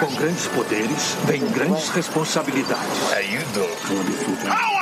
Com grandes poderes, vem grandes responsabilidades. How you doing?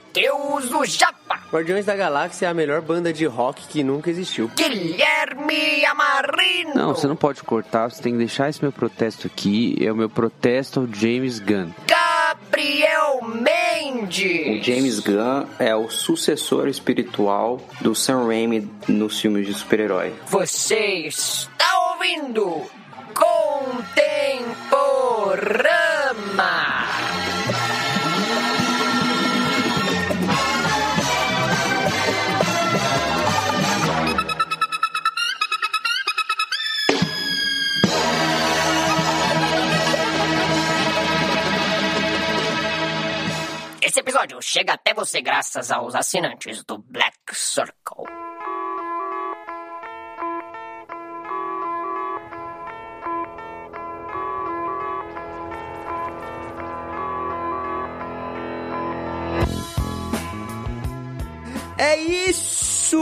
Mateus do Japa, Guardiões da Galáxia é a melhor banda de rock que nunca existiu. Guilherme Amarino. Não, você não pode cortar, você tem que deixar esse meu protesto aqui. É o meu protesto ao James Gunn. Gabriel O Mendes. James Gunn é o sucessor espiritual do Sam Raimi nos filmes de super-herói. Você está ouvindo Contemporama. Esse episódio chega até você graças aos assinantes do Black Circle. É isso!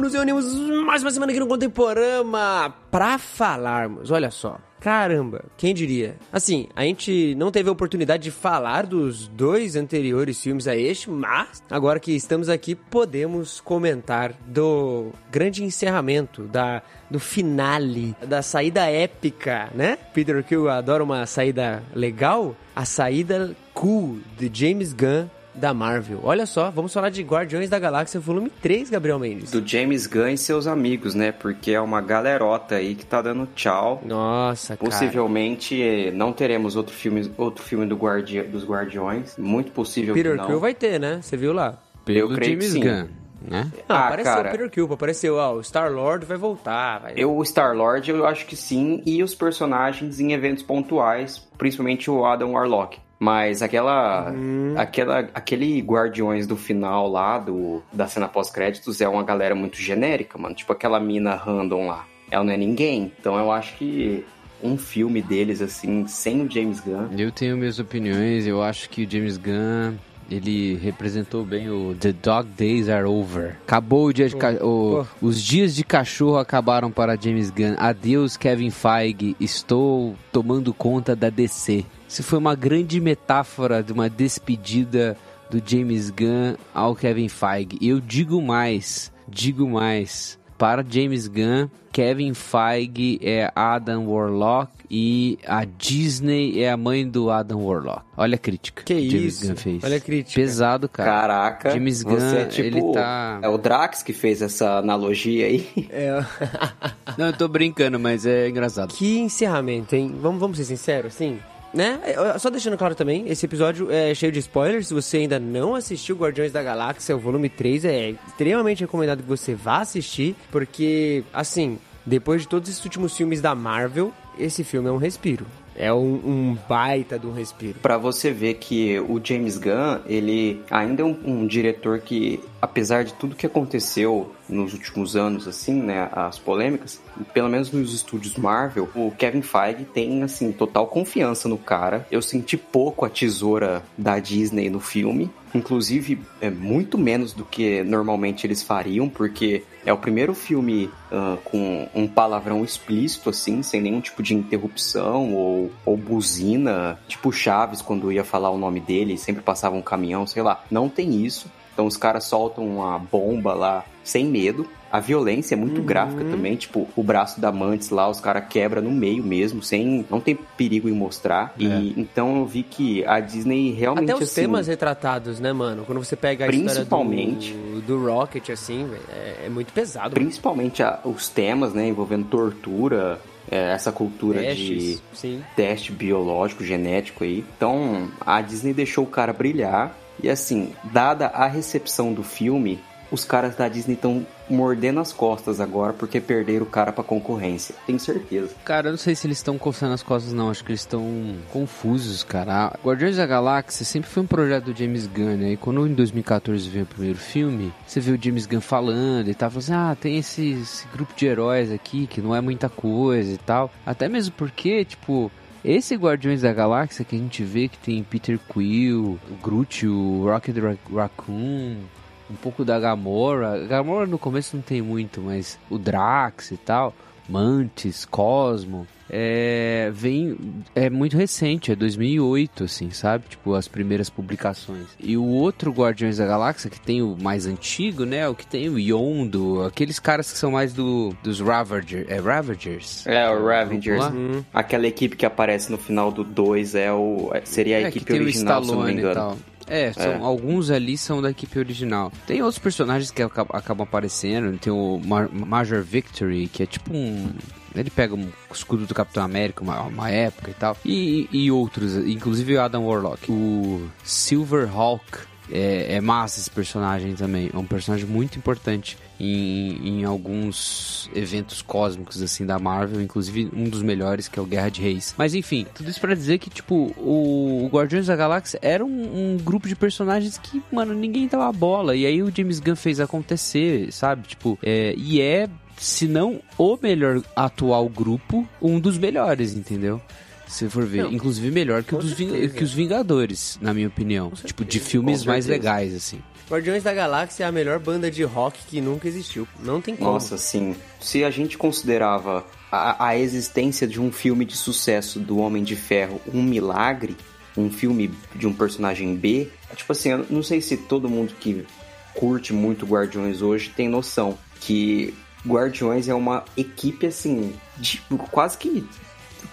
Nos reunimos mais uma semana aqui no Contemporama pra falarmos. Olha só. Caramba, quem diria? Assim, a gente não teve a oportunidade de falar dos dois anteriores filmes a este, mas agora que estamos aqui, podemos comentar do grande encerramento, da, do finale, da saída épica, né? Peter Quill adora uma saída legal, a saída cool de James Gunn da Marvel. Olha só, vamos falar de Guardiões da Galáxia volume 3, Gabriel Mendes. Do James Gunn e seus amigos, né? Porque é uma galerota aí que tá dando tchau. Nossa, cara. Possivelmente eh, não teremos outro filme, outro filme do guardi dos Guardiões. Muito possível Peter que não. Quill vai ter, né? Você viu lá? Eu Pelo creio que James sim. Gunn, né? Não, Ah, apareceu cara. o Peter Quill, apareceu, ó, o Star-Lord vai voltar, vai... Eu, o Star-Lord, eu acho que sim. E os personagens em eventos pontuais. Principalmente o Adam Warlock. Mas aquela, Uhum. aquela, aquele Guardiões do final lá, do, da cena pós-créditos, é uma galera muito genérica, mano. Tipo aquela mina random lá. Ela não é ninguém. Então eu acho que um filme deles, assim, sem o James Gunn. Eu tenho minhas opiniões, eu acho que o James Gunn, ele representou bem o The Dog Days Are Over. Acabou o dia de ca- o- os dias de cachorro acabaram para James Gunn. Adeus Kevin Feige, estou tomando conta da DC. Isso foi uma grande metáfora de uma despedida do James Gunn ao Kevin Feige. E eu digo mais, digo mais. Para James Gunn, Kevin Feige é Adam Warlock e a Disney é a mãe do Adam Warlock. Olha a crítica Que James isso? Gunn fez. Olha a crítica. Pesado, cara. Caraca, James Gunn, você é tipo. ele tá... É o Drax que fez essa analogia aí. É... Não, eu tô brincando, mas é engraçado. que encerramento, hein? Vamos, vamos ser sinceros, assim... Né? Só deixando claro também, esse episódio é cheio de spoilers. Se você ainda não assistiu Guardiões da Galáxia, o volume 3, é extremamente recomendado que você vá assistir, porque, assim, depois de todos esses últimos filmes da Marvel, esse filme é um respiro. É um, um baita um respiro. Pra você ver que o James Gunn, ele ainda é um, um diretor que, apesar de tudo que aconteceu nos últimos anos, assim, né, as polêmicas, pelo menos nos estúdios Marvel, o Kevin Feige tem, assim, total confiança no cara. Eu senti pouco a tesoura da Disney no filme, inclusive é muito menos do que normalmente eles fariam, porque é o primeiro filme ah, com um palavrão explícito, assim, sem nenhum tipo de interrupção ou, ou buzina, tipo Chaves, quando ia falar o nome dele, sempre passava um caminhão, sei lá. Não tem isso. Então os caras soltam uma bomba lá sem medo. A violência é muito gráfica também, tipo, o braço da Mantis lá, os caras quebra no meio mesmo, sem. não tem perigo em mostrar. E então eu vi que a Disney realmente Até os assim, temas retratados, né, mano? Quando você pega a Principalmente. história do, do Rocket, assim, é, é muito pesado. principalmente a- os temas, né, envolvendo tortura, é, essa cultura de Testes, sim. teste biológico, genético aí. Então, a Disney deixou o cara brilhar. E assim, dada a recepção do filme, os caras da Disney estão mordendo as costas agora porque perderam o cara pra concorrência. Tenho certeza. Cara, eu não sei se eles estão coçando as costas, não. Acho que eles estão confusos, cara. Guardiões da Galáxia sempre foi um projeto do James Gunn, né? E quando em 2014 veio o primeiro filme, você viu o James Gunn falando e falando assim: ah, tem esse, esse grupo de heróis aqui que não é muita coisa e tal. Até mesmo porque, tipo, esse Guardiões da Galáxia que a gente vê que tem Peter Quill, o Groot, o Rocket Raccoon, um pouco da Gamora. Gamora no começo não tem muito, mas o Drax e tal, Mantis, Cosmo, é, vem é muito recente, é 2008, assim, sabe? Tipo, as primeiras publicações. E o outro Guardiões da Galáxia, que tem o mais antigo, né? O que tem o Yondo, aqueles caras que são mais do, dos Ravager, é Ravagers. É, o Ravagers. Uhum. Aquela equipe que aparece no final do 2 é o, seria a é, equipe original, se não me engano. É, são, é. alguns ali são da equipe original. Tem outros personagens que acabam aparecendo. Tem o Major Victory, que é tipo um. Ele pega um escudo do Capitão América, uma, uma época e tal. E, e outros, inclusive o Adam Warlock. O Silver Hawk, é, é, massa esse personagem também. É um personagem muito importante em, em alguns eventos cósmicos assim da Marvel, inclusive um dos melhores que é o Guerra de Reis. Mas enfim, tudo isso para dizer que tipo o, o, Guardiões da Galáxia era um, um, grupo de personagens que, mano, ninguém dava bola. E aí o James Gunn fez acontecer, sabe? Tipo, é, e é se não o melhor atual grupo, um dos melhores, entendeu? Se for ver, não, inclusive melhor que, dos, que os Vingadores, na minha opinião. Tipo, de filmes mais legais, assim. Guardiões da Galáxia é a melhor banda de rock que nunca existiu. Não tem como. Nossa, sim. Se a gente considerava a, a existência de um filme de sucesso do Homem de Ferro um milagre, um filme de um personagem B, tipo assim, eu não sei se todo mundo que curte muito Guardiões hoje tem noção que Guardiões é uma equipe assim, de, quase que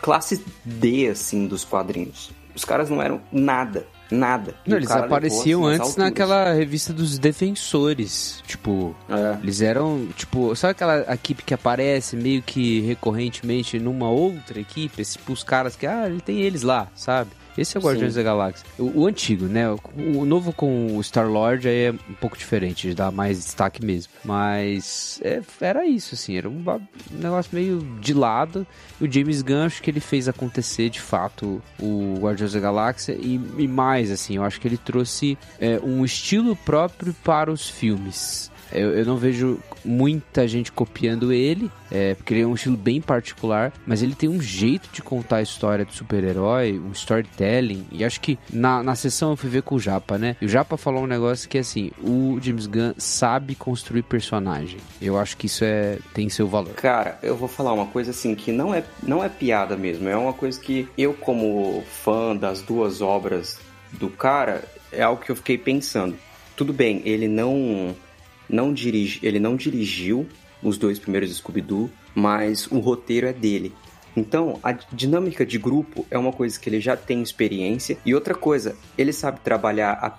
classe D assim dos quadrinhos. Os caras não eram nada. Nada. Não, eles apareciam assim, antes naquela revista dos defensores. Tipo, é. eles eram, tipo, sabe aquela equipe que aparece meio que recorrentemente numa outra equipe? Tipo, os caras que, ah, ele tem eles lá, sabe? Esse é o Guardiões Sim. da Galáxia. O, o, antigo, né? O, o novo com o Star-Lord aí é um pouco diferente, dá mais destaque mesmo. Mas é, era isso, assim, era um, um, negócio meio de lado. O James Gunn, acho que ele fez acontecer de fato o Guardiões da Galáxia e, e mais, assim, eu acho que ele trouxe é, um estilo próprio para os filmes. Eu, eu não vejo muita gente copiando ele, é, porque ele é um estilo bem particular, mas ele tem um jeito de contar a história do super-herói, um storytelling, e acho que na, na sessão eu fui ver com o Japa, né? E o Japa falou um negócio que, assim, o James Gunn sabe construir personagem. Eu acho que isso é tem seu valor. Cara, eu vou falar uma coisa, assim, que não é, não é piada mesmo, é uma coisa que eu, como fã das duas obras do cara, é algo que eu fiquei pensando. Tudo bem, ele não não dirige, ele não dirigiu os dois primeiros Scooby-Doo, mas o roteiro é dele. Então, a dinâmica de grupo é uma coisa que ele já tem experiência. E outra coisa, ele sabe trabalhar a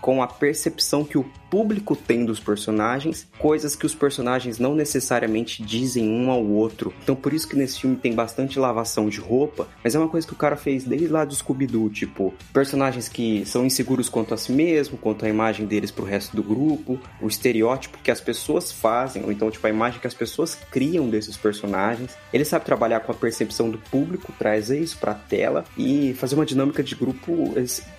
com a percepção que o público tem dos personagens, coisas que os personagens não necessariamente dizem um ao outro. Então por isso que nesse filme tem bastante lavação de roupa, mas é uma coisa que o cara fez desde lá do Scooby-Doo, tipo, personagens que são inseguros quanto a si mesmo, quanto à imagem deles pro resto do grupo, o estereótipo que as pessoas fazem, ou então tipo a imagem que as pessoas criam desses personagens. Ele sabe trabalhar com a percepção do público, trazer isso pra tela e fazer uma dinâmica de grupo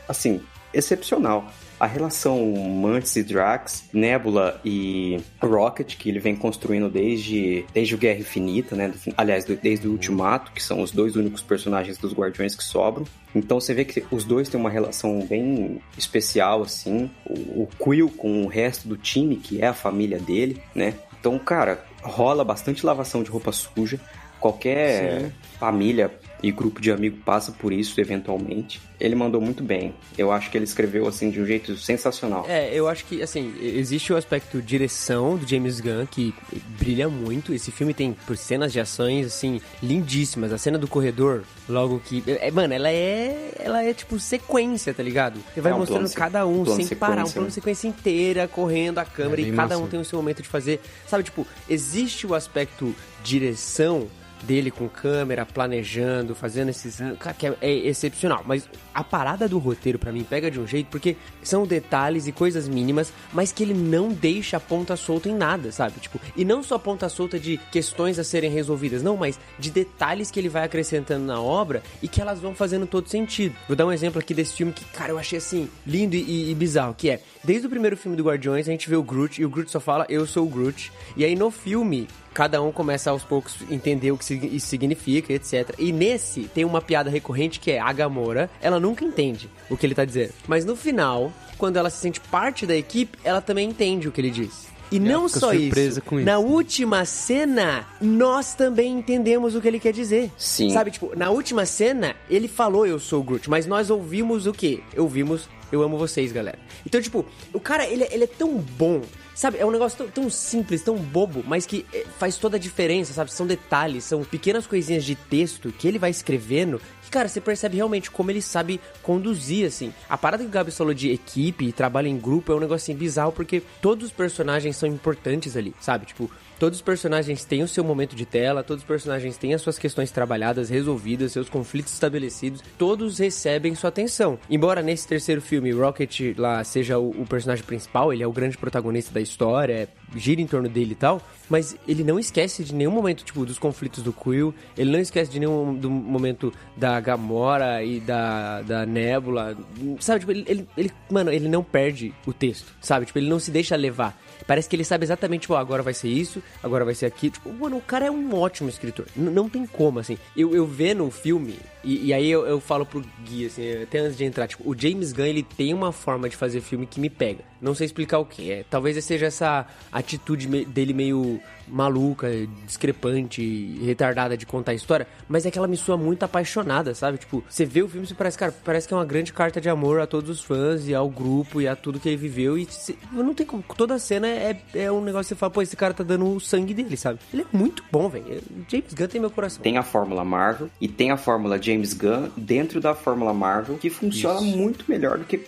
assim, excepcional a relação Mantis e Drax, Nebula e Rocket, que ele vem construindo desde, desde o Guerra Infinita, né? Aliás, desde o Ultimato, que são os dois únicos personagens dos Guardiões que sobram. Então você vê que os dois têm uma relação bem especial, assim. O Quill com o resto do time, que é a família dele, né? Então, cara, rola bastante lavação de roupa suja. Qualquer Sim. família e grupo de amigo passa por isso eventualmente. Ele mandou muito bem. Eu acho que ele escreveu assim de um jeito sensacional. É, eu acho que assim, existe o aspecto direção do James Gunn que brilha muito. Esse filme tem por cenas de ações assim lindíssimas. A cena do corredor, logo que, é, mano, ela é, ela é tipo sequência, tá ligado? Você vai é um mostrando cada um sem parar, um plano de sequência inteira, correndo a câmera é, e cada massa. um tem o seu momento de fazer. Sabe, tipo, existe o aspecto direção dele com câmera, planejando, fazendo esses. Cara, que é, é excepcional. Mas a parada do roteiro, para mim, pega de um jeito, porque são detalhes e coisas mínimas, mas que ele não deixa a ponta solta em nada, sabe? Tipo, e não só ponta solta de questões a serem resolvidas, não, mas de detalhes que ele vai acrescentando na obra e que elas vão fazendo todo sentido. Vou dar um exemplo aqui desse filme que, cara, eu achei assim, lindo e, e bizarro, que é, desde o primeiro filme do Guardiões, a gente vê o Groot e o Groot só fala, eu sou o Groot. E aí no filme, cada um começa aos poucos a entender o que isso significa, etc. E nesse tem uma piada recorrente que é a Gamora, ela nunca entende o que ele tá dizendo. Mas no final, quando ela se sente parte da equipe, ela também entende o que ele diz. E não só isso, com isso, na última cena, nós também entendemos o que ele quer dizer. Sim. Sabe, tipo, na última cena, ele falou eu sou o Groot, mas nós ouvimos o quê? Ouvimos eu amo vocês, galera. Então, tipo, o cara, ele, ele é tão bom Sabe, é um negócio tão, simples, tão bobo, mas que eh, faz toda a diferença, sabe? São detalhes, são pequenas coisinhas de texto que ele vai escrevendo que, cara, você percebe realmente como ele sabe conduzir, assim. A parada que o Gabi falou de equipe e trabalho em grupo é um negocinho bizarro, porque todos os personagens são importantes ali, sabe? Tipo, Todos os personagens têm o seu momento de tela, todos os personagens têm as suas questões trabalhadas, resolvidas, seus conflitos estabelecidos, todos recebem sua atenção. Embora nesse terceiro filme Rocket lá seja o, o personagem principal, ele é o grande protagonista da história, gira em torno dele e tal, mas ele não esquece de nenhum momento, tipo, dos conflitos do Quill, ele não esquece de nenhum do momento da Gamora e da, da Nebula, sabe? Tipo, ele, ele, ele, mano, ele não perde o texto, sabe? Tipo, ele não se deixa levar. Parece que ele sabe exatamente, tipo, agora vai ser isso, agora vai ser aquilo. Tipo, mano, o cara é um ótimo escritor. N não tem como, assim. Eu, eu vendo o filme, e, e, aí eu, eu falo pro Gui, assim, até antes de entrar, tipo, o James Gunn, ele tem uma forma de fazer filme que me pega. Não sei explicar o que é. Talvez seja essa atitude dele meio maluca, discrepante, retardada de contar a história, mas é que ela me soa muito apaixonada, sabe? Tipo, você vê o filme e parece, cara, parece que é uma grande carta de amor a todos os fãs e ao grupo e a tudo que ele viveu e cê, não tem como, toda cena é, é um negócio que você fala, pô, esse cara tá dando o sangue dele, sabe? Ele é muito bom, velho. James Gunn tem meu coração. Tem a fórmula Marvel e tem a fórmula James Gunn dentro da fórmula Marvel que funciona Isso. muito melhor do que,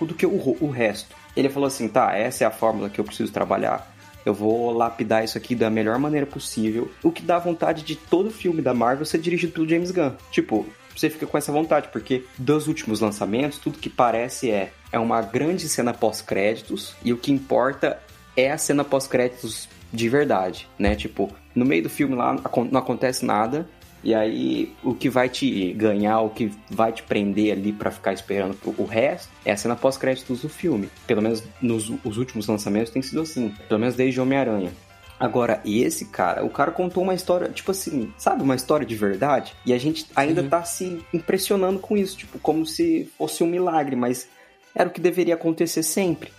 do que o, o resto. Ele falou assim, tá, essa é a fórmula que eu preciso trabalhar eu vou lapidar isso aqui da melhor maneira possível. O que dá vontade de todo filme da Marvel ser dirigido pelo James Gunn. Tipo, você fica com essa vontade, porque dos últimos lançamentos, tudo que parece é, é uma grande cena pós-créditos, e o que importa é a cena pós-créditos de verdade, né? Tipo, no meio do filme lá não acontece nada, e aí, o que vai te ganhar, o que vai te prender ali para ficar esperando o resto, é a cena pós-créditos do filme. Pelo menos nos os últimos lançamentos tem sido assim. Pelo menos desde Homem-Aranha. Agora, esse cara, o cara contou uma história, tipo assim, sabe, uma história de verdade? E a gente ainda Sim. tá se impressionando com isso, tipo, como se fosse um milagre, mas era o que deveria acontecer sempre,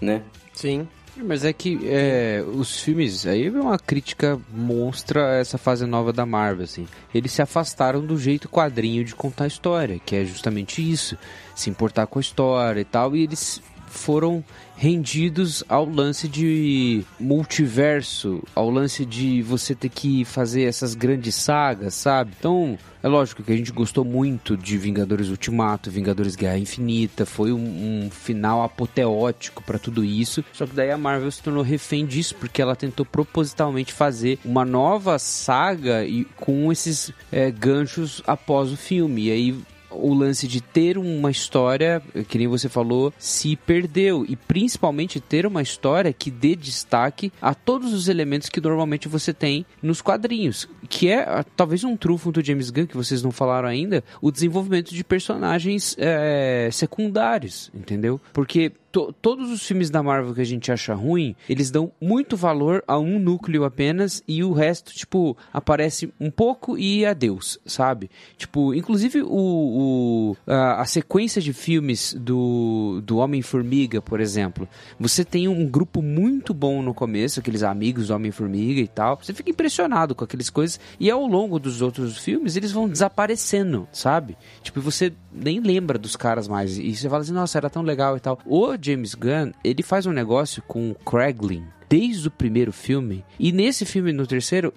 né? Sim. Mas é que é, os filmes, aí é uma crítica monstra essa fase nova da Marvel, assim. Eles se afastaram do jeito quadrinho de contar a história, que é justamente isso, se importar com a história e tal, e eles foram rendidos ao lance de multiverso, ao lance de você ter que fazer essas grandes sagas, sabe? Então, é lógico que a gente gostou muito de Vingadores Ultimato, Vingadores Guerra Infinita, foi um, um final apoteótico para tudo isso. Só que daí a Marvel se tornou refém disso, porque ela tentou propositalmente fazer uma nova saga e com esses é, ganchos após o filme. E aí o lance de ter uma história, que nem você falou, se perdeu. E principalmente ter uma história que dê destaque a todos os elementos que normalmente você tem nos quadrinhos. Que é ah, talvez um trunfo do James Gunn, que vocês não falaram ainda, o desenvolvimento de personagens é, secundários, entendeu? Porque to, todos os filmes da Marvel que a gente acha ruim, eles dão muito valor a um núcleo apenas e o resto, tipo, aparece um pouco e adeus, sabe? Tipo, inclusive o, o a, a, sequência de filmes do, do Homem-Formiga, por exemplo, você tem um grupo muito bom no começo, aqueles amigos do Homem-Formiga e tal, você fica impressionado com aquelas coisas e ao longo dos outros filmes eles vão desaparecendo, sabe? Tipo, você nem lembra dos caras mais e você fala assim, nossa, era tão legal e tal. O James Gunn, ele faz um negócio com o Craiglin, desde o primeiro filme. E nesse filme, no terceiro,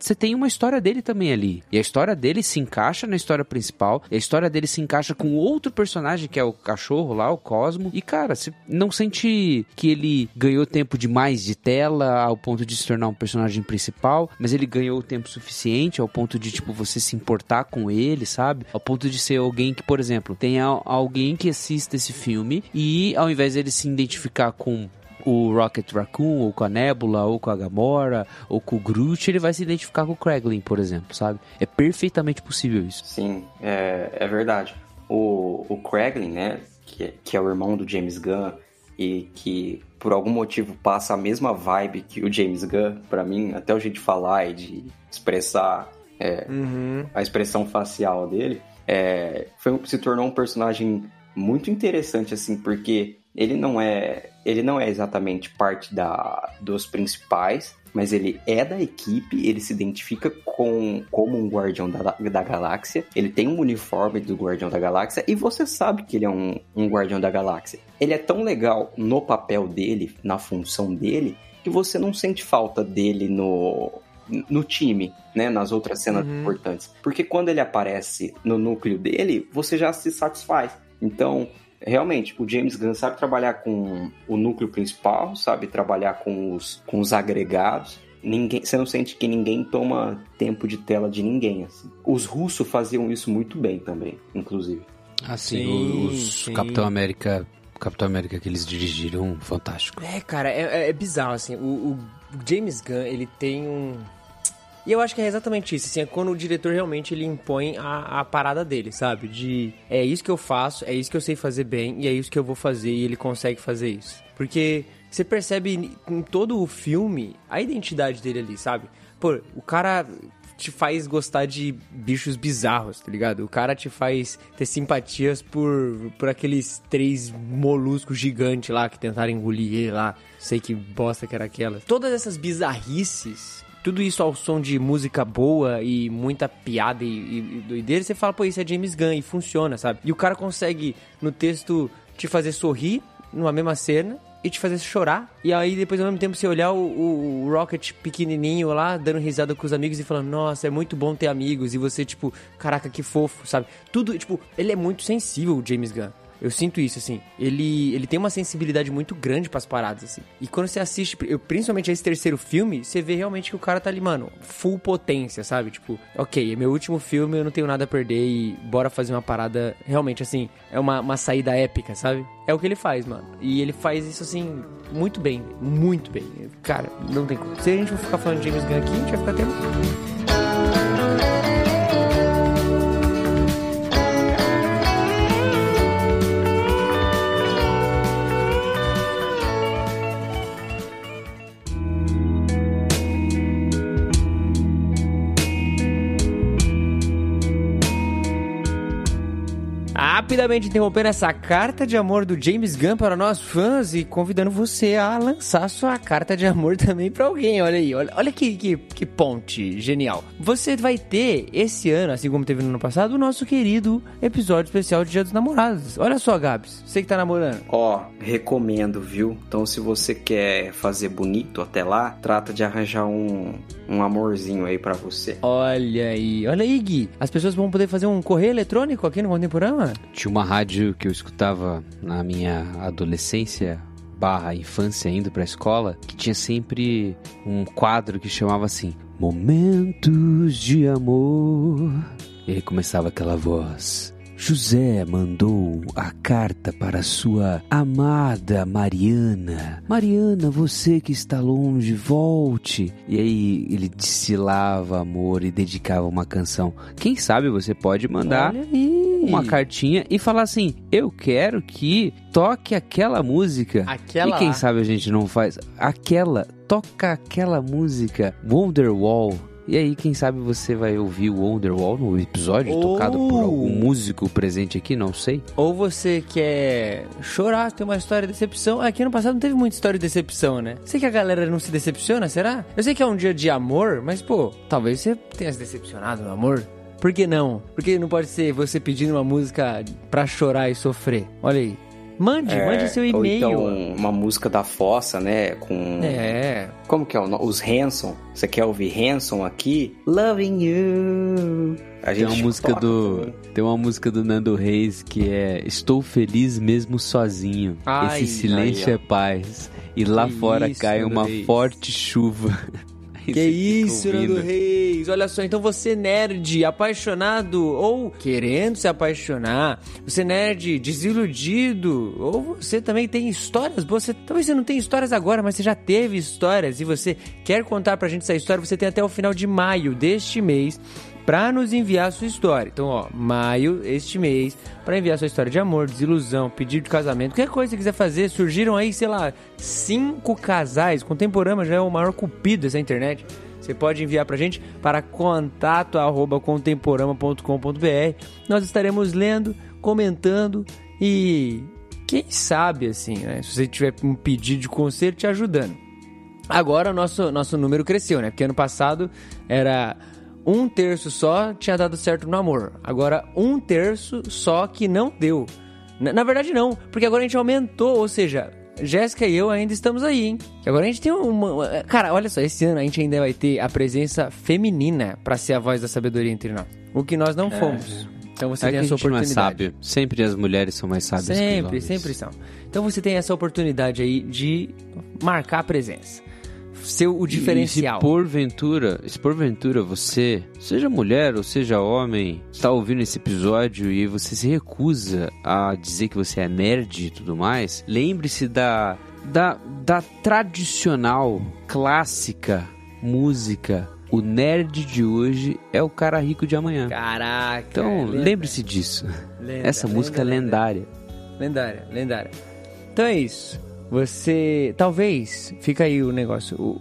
você tem uma história dele também ali. E a história dele se encaixa na história principal. A história dele se encaixa com outro personagem que é o cachorro lá, o Cosmo. E cara, você não sente que ele ganhou tempo demais de tela ao ponto de se tornar um personagem principal, mas ele ganhou tempo suficiente ao ponto de tipo você se importar com ele, sabe? Ao ponto de ser alguém que, por exemplo, tenha alguém que assista esse filme e ao invés dele se identificar com o Rocket Raccoon, ou com a Nebula, ou com a Gamora, ou com o Groot, ele vai se identificar com o Kraglin, por exemplo, sabe? É perfeitamente possível isso. Sim, é, é verdade. O, o Kraglin, né, que é, que é o irmão do James Gunn, e que por algum motivo passa a mesma vibe que o James Gunn, para mim, até o jeito de falar e de expressar é, uhum. a expressão facial dele, é, foi, se tornou um personagem muito interessante, assim, porque ele não é ele não é exatamente parte da, dos principais, mas ele é da equipe, ele se identifica com, como um guardião da, da galáxia, ele tem um uniforme do guardião da galáxia e você sabe que ele é um, um guardião da galáxia. Ele é tão legal no papel dele, na função dele, que você não sente falta dele no, no time, né, nas outras cenas uhum. importantes. Porque quando ele aparece no núcleo dele, você já se satisfaz. Então, realmente, o James Gunn sabe trabalhar com o núcleo principal, sabe trabalhar com os, com os agregados. Ninguém, você não sente que ninguém toma tempo de tela de ninguém. Assim. Os russos faziam isso muito bem também, inclusive. Assim, sim, os sim. Capitão América Capitão América que eles dirigiram, fantástico. É, cara, é, é bizarro, assim. O, o, James Gunn, ele tem um e eu acho que é exatamente isso, assim, é quando o diretor realmente ele impõe a, a parada dele, sabe? De é isso que eu faço, é isso que eu sei fazer bem e é isso que eu vou fazer e ele consegue fazer isso. Porque você percebe em todo o filme a identidade dele ali, sabe? Pô, o cara te faz gostar de bichos bizarros, tá ligado? O cara te faz ter simpatias por, por aqueles três moluscos gigantes lá que tentaram engolir ele lá. Sei que bosta que era aquela. Todas essas bizarrices tudo isso ao som de música boa e muita piada e, e doideira, você fala, pô, isso é James Gunn e funciona, sabe? E o cara consegue, no texto, te fazer sorrir numa mesma cena e te fazer chorar. E aí, depois, ao mesmo tempo, você olhar o, o, o, Rocket pequenininho lá, dando risada com os amigos e falando, nossa, é muito bom ter amigos. E você, tipo, caraca, que fofo, sabe? Tudo, tipo, ele é muito sensível, o James Gunn. Eu sinto isso, assim. Ele, ele tem uma sensibilidade muito grande para as paradas, assim. E quando você assiste, eu, principalmente esse terceiro filme, você vê realmente que o cara tá ali, mano, full potência, sabe? Tipo, ok, é meu último filme, eu não tenho nada a perder e bora fazer uma parada realmente, assim, é uma, uma saída épica, sabe? É o que ele faz, mano. E ele faz isso, assim, muito bem, muito bem. Cara, não tem como. Se a gente for ficar falando de James Gunn aqui, a gente vai ficar até... rapidamente interrompendo essa carta de amor do James Gunn para nós fãs e convidando você a lançar sua carta de amor também para alguém. Olha aí, olha, olha que, que, que ponte genial. Você vai ter esse ano, assim como teve no ano passado, o nosso querido episódio especial de Dia dos Namorados. Olha só, Gabs, você que tá namorando. Ó, oh, recomendo, viu? Então, se você quer fazer bonito até lá, trata de arranjar um, um amorzinho aí para você. Olha aí, olha aí, Gui. As pessoas vão poder fazer um correio eletrônico aqui no Contemporâneo? Tinha uma rádio que eu escutava na minha adolescência barra infância indo pra escola, que tinha sempre um quadro que chamava assim Momentos de Amor. E aí começava aquela voz. José mandou a carta para sua amada Mariana. Mariana, você que está longe, volte. E aí ele destilava amor e dedicava uma canção. Quem sabe você pode mandar uma cartinha e falar assim: Eu quero que toque aquela música. Aquela. E quem sabe a gente não faz aquela. Toca aquela música Wonderwall e aí, quem sabe você vai ouvir o Wonderwall no episódio, Ou... tocado por algum músico presente aqui, não sei. Ou você quer chorar, tem uma história de decepção. Aqui no passado não teve muita história de decepção, né? Sei que a galera não se decepciona, será? Eu sei que é um dia de amor, mas pô, talvez você tenha se decepcionado no amor. Por que não? Por que não pode ser você pedindo uma música pra chorar e sofrer? Olha aí. Mande, É, mande seu ou e-mail. então uma música da Fossa, né? Com. É. Como que é o nome? Os Hanson. Você quer ouvir Hanson aqui? Loving You. A Tem uma gente música do. também. Tem uma música do Nando Reis que é Estou feliz mesmo sozinho. Ai, Esse silêncio ó. é paz. E lá Que fora isso, cai Nando uma Reis. forte chuva. Que isso, ouvindo. Nando Reis. Olha só, então você nerd, apaixonado ou querendo se apaixonar, você nerd desiludido, ou você também tem histórias boas. Você, talvez você não tenha histórias agora, mas você já teve histórias e você quer contar pra gente essa história, você tem até o final de maio deste mês pra nos enviar a sua história. Então, ó, maio este mês pra enviar sua história de amor, desilusão, pedido de casamento, qualquer coisa que você quiser fazer. Surgiram aí, sei lá, cinco casais. Contemporâneo já é o maior cupido dessa internet. Você pode enviar pra gente para contato@contemporama.com.br. Nós estaremos lendo, comentando e quem sabe assim, né? Se você tiver um pedido de conselho te ajudando. Agora nosso, nosso número cresceu, né? Porque ano passado era um terço só tinha dado certo no amor. Agora um terço só que não deu. Na, na verdade não, porque agora a gente aumentou, ou seja, Jéssica e eu ainda estamos aí, hein? Agora a gente tem uma, Cara, olha só, esse ano a gente ainda vai ter a presença feminina pra ser a voz da sabedoria entre nós. O que nós não fomos. Então você É tem que a sua a gente não é oportunidade. sábio. Sempre as mulheres são mais sábias que os Sempre, homens. sempre são. Então você tem essa oportunidade aí de marcar a presença. Ser o diferencial. E se porventura, se porventura você, seja mulher ou seja homem, está ouvindo esse episódio e você se recusa a dizer que você é nerd e tudo mais, lembre-se da, da, da tradicional, clássica música. O nerd de hoje é o cara rico de amanhã. Caraca. Então, lenda, lembre-se disso. lenda, Essa lenda, música é lenda. lendária. Lendária, lendária. Então é isso. Você. Talvez. Fica aí o negócio. O,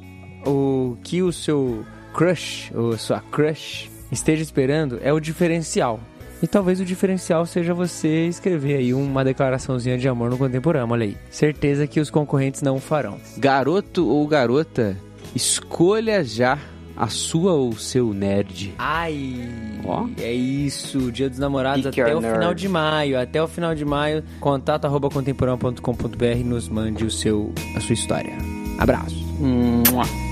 o que o seu crush, ou sua crush, esteja esperando é o diferencial. E talvez o diferencial seja você escrever aí uma declaraçãozinha de amor no contemporâneo, olha aí. Certeza que os concorrentes não farão. Garoto ou garota, escolha já a sua ou seu nerd. Ai, Ó. é isso. Dia dos Namorados Pick até o final nerd. de maio. Até o final de maio, contato arroba contemporâneo.com.br nos mande o seu, a sua história. Abraço. Mua.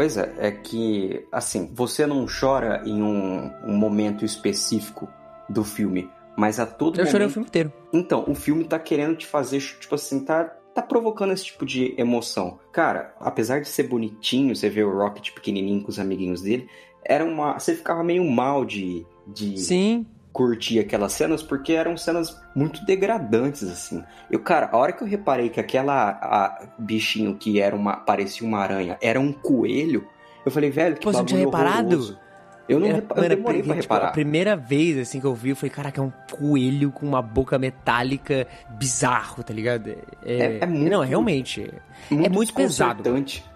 Coisa é que, assim, você não chora em um, um momento específico do filme, mas a todo Eu momento... chorei o filme inteiro. Então, o filme tá querendo te fazer, tipo assim, tá, tá provocando esse tipo de emoção. Cara, apesar de ser bonitinho, você vê o Rocket pequenininho com os amiguinhos dele, era uma... Você ficava meio mal de... de Sim. Curtir aquelas cenas porque eram cenas muito degradantes assim. Eu, cara, a hora que eu reparei que aquela a- bichinho que era uma parecia uma aranha era um coelho, eu falei, velho, que Pô, você não tinha bagulho reparado? horroroso. Eu não Era- repa- eu demorei pra tipo, reparar. a primeira vez assim que eu vi, eu falei, caraca, é um coelho com uma boca metálica bizarro, tá ligado? É- é muito- Não, realmente. é muito pesado.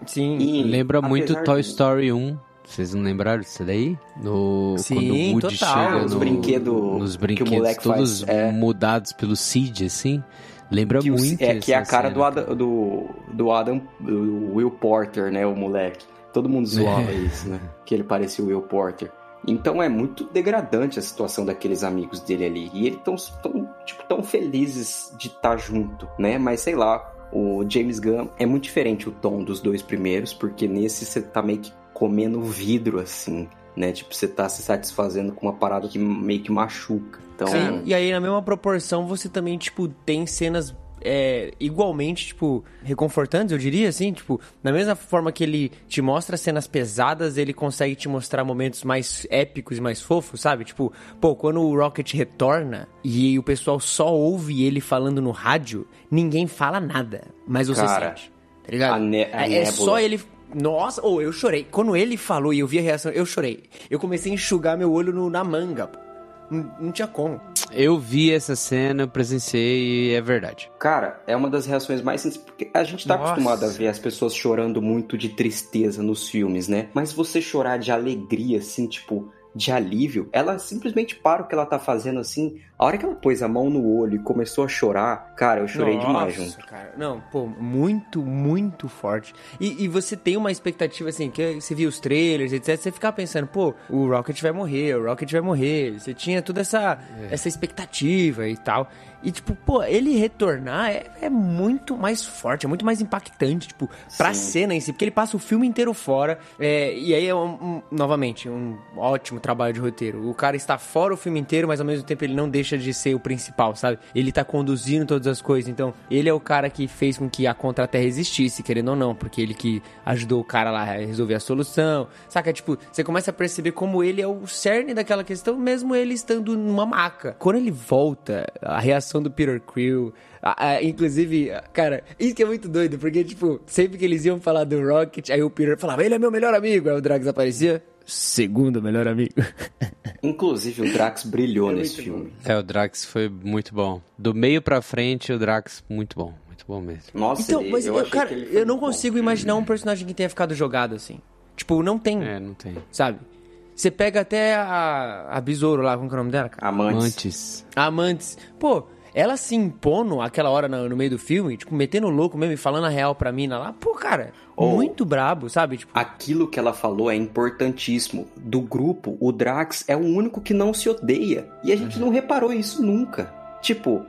Sim. E, Lembra muito Toy de- Story 1. Vocês não lembraram disso daí? No, Sim, quando o Woody total. chega Os no, brinquedo nos que o brinquedos moleque todos faz, é. mudados pelo Cid, assim. Lembra que, o- muito é, que é a cara do Adam, do, do Adam, do Will Porter, né, o moleque. Todo mundo zoava É. isso, né? Que ele parecia o Will Porter. Então é muito degradante a situação daqueles amigos dele ali. E eles tão, tão, tipo, tão felizes de estar junto, né? Mas sei lá, o James Gunn é muito diferente o tom dos dois primeiros, porque nesse você tá meio que comendo vidro, assim, né? Tipo, você tá se satisfazendo com uma parada que meio que machuca. Então, Sim, e aí na mesma proporção você também, tipo, tem cenas é, igualmente, tipo, reconfortantes, eu diria, assim, tipo, da mesma forma que ele te mostra cenas pesadas, ele consegue te mostrar momentos mais épicos e mais fofos, sabe? Tipo, pô, quando o Rocket retorna e o pessoal só ouve ele falando no rádio, ninguém fala nada, mas você Cara, sente, tá ligado? a ne- a é, é só ele... Nossa, ou oh, eu chorei. Quando ele falou e eu vi a reação, eu chorei. Eu comecei a enxugar meu olho no, na manga. Não, não, tinha como. Eu vi essa cena, presenciei e é verdade. Cara, é uma das reações mais simples. Porque a gente tá Nossa. acostumado a ver as pessoas chorando muito de tristeza nos filmes, né? Mas você chorar de alegria, assim, tipo, de alívio, ela simplesmente para o que ela tá fazendo assim. A hora que ela pôs a mão no olho e começou a chorar, cara, eu chorei Nossa, demais junto. Cara. Não, pô, muito, muito forte. E, e, você tem uma expectativa assim, que você viu os trailers, etc. Você ficar pensando, pô, o Rocket vai morrer, o Rocket vai morrer. Você tinha toda essa, é. essa expectativa e tal. E, tipo, pô, ele retornar é, é, muito mais forte, é muito mais impactante, tipo, pra Sim. cena em si, porque ele passa o filme inteiro fora. É, e aí é, um, um, novamente, um ótimo trabalho de roteiro. O cara está fora o filme inteiro, mas ao mesmo tempo ele não deixa de ser o principal, sabe? Ele tá conduzindo todas as coisas. Então, ele é o cara que fez com que a Contra-Terra existisse, querendo ou não, porque ele que ajudou o cara lá a resolver a solução. Saca? Tipo, você começa a perceber como ele é o cerne daquela questão, mesmo ele estando numa maca. Quando ele volta, a reação do Peter Quill. inclusive, cara, isso que é muito doido, porque, tipo, sempre que eles iam falar do Rocket, aí o Peter falava, ele é meu melhor amigo, aí o Drax aparecia. Segundo melhor amigo. Inclusive, o Drax brilhou é nesse filme. Bom. É, o Drax foi muito bom. Do meio pra frente, o Drax, muito bom. Muito bom mesmo. Nossa, então, ele, mas eu, eu cara, eu não consigo bom. imaginar um personagem que tenha ficado jogado assim. Tipo, não tem. É, não tem. Sabe? Você pega até a, a Besouro lá, como é o nome dela? Cara? Amantes. Amantes. Pô, ela se impondo aquela hora no, no, meio do filme, tipo, metendo louco mesmo e falando a real pra mina lá, pô, cara, oh, muito brabo, sabe? Tipo... Aquilo que ela falou é importantíssimo. Do grupo, o Drax é o único que não se odeia. E a gente uhum. não reparou isso nunca. Tipo,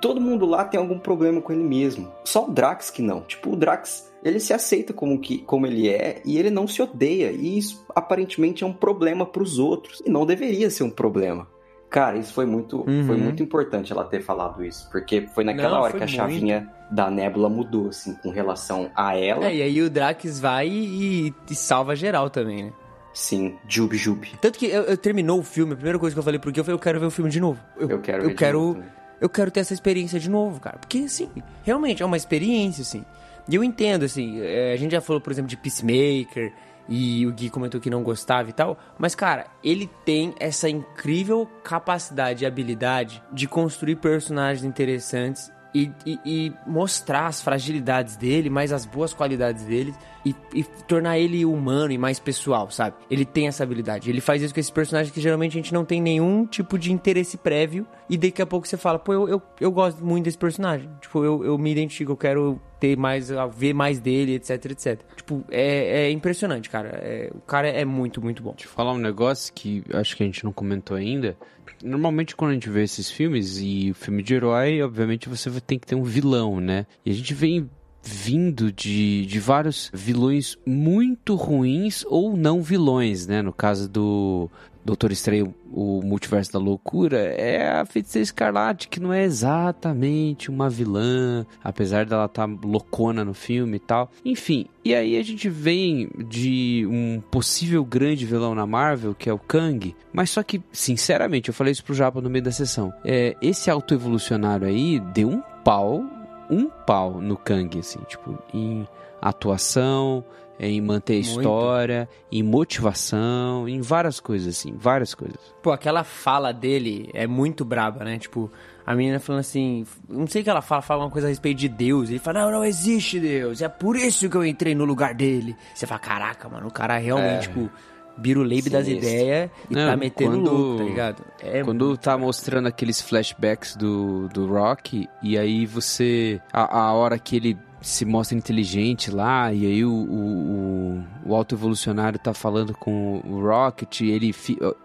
todo mundo lá tem algum problema com ele mesmo. Só o Drax que não. Tipo, o Drax, ele se aceita como, que, como ele é e ele não se odeia. E isso aparentemente é um problema para os outros. E não deveria ser um problema. Cara, isso foi muito, uhum. foi muito importante ela ter falado isso, porque foi naquela Não, hora que a muito. chavinha da Nebula mudou, assim, com relação a ela. É, e aí o Drax vai e, e salva geral também, né? Sim, Jub Jub. Tanto que eu, eu, terminou o filme, a primeira coisa que eu falei porque eu falei, eu quero ver o filme de novo. Eu, eu quero eu quero, novo, Eu quero ter essa experiência de novo, cara. Porque, assim, realmente é uma experiência, assim. E eu entendo, assim, é, a gente já falou, por exemplo, de Peacemaker, e o Gui comentou que não gostava e tal. Mas, cara, ele tem essa incrível capacidade e habilidade de construir personagens interessantes e, e, e, mostrar as fragilidades dele, mas as boas qualidades dele e, e, tornar ele humano e mais pessoal, sabe? Ele tem essa habilidade. Ele faz isso com esses personagens que geralmente a gente não tem nenhum tipo de interesse prévio e daqui a pouco você fala, pô, eu, eu, eu gosto muito desse personagem. Tipo, eu, eu me identifico, eu quero ter mais, ver mais dele, etc, etc. Tipo, é, é impressionante, cara. É, o cara é muito, muito bom. Deixa eu falar um negócio que acho que a gente não comentou ainda. Normalmente quando a gente vê esses filmes e filme de herói, obviamente você tem que ter um vilão, né? E a gente vem vindo de, de vários vilões muito ruins ou não vilões, né? No caso do Doutor Estranho, o Multiverso da Loucura, é a Feiticeira Escarlate, que não é exatamente uma vilã, apesar dela estar tá loucona no filme e tal. Enfim, e aí a gente vem de um possível grande vilão na Marvel, que é o Kang, mas só que, sinceramente, eu falei isso pro Japa no meio da sessão, é, esse autoevolucionário aí deu um pau um pau no Kang, assim, tipo, em atuação, em manter a história, em motivação, em várias coisas, assim, várias coisas. Pô, aquela fala dele é muito braba, né? Tipo, a menina falando assim, não sei o que ela fala, fala uma coisa a respeito de Deus. Ele fala, não, não existe Deus, é por isso que eu entrei no lugar dele. Você fala, caraca, mano, o cara realmente, é. tipo biruleibe das ideias e Não, tá metendo quando, louco, tá ligado? É quando tá mostrando aqueles flashbacks do, do Rock, e aí você. A, a hora que ele se mostra inteligente lá, e aí o, o, o auto-evolucionário tá falando com o Rocket, ele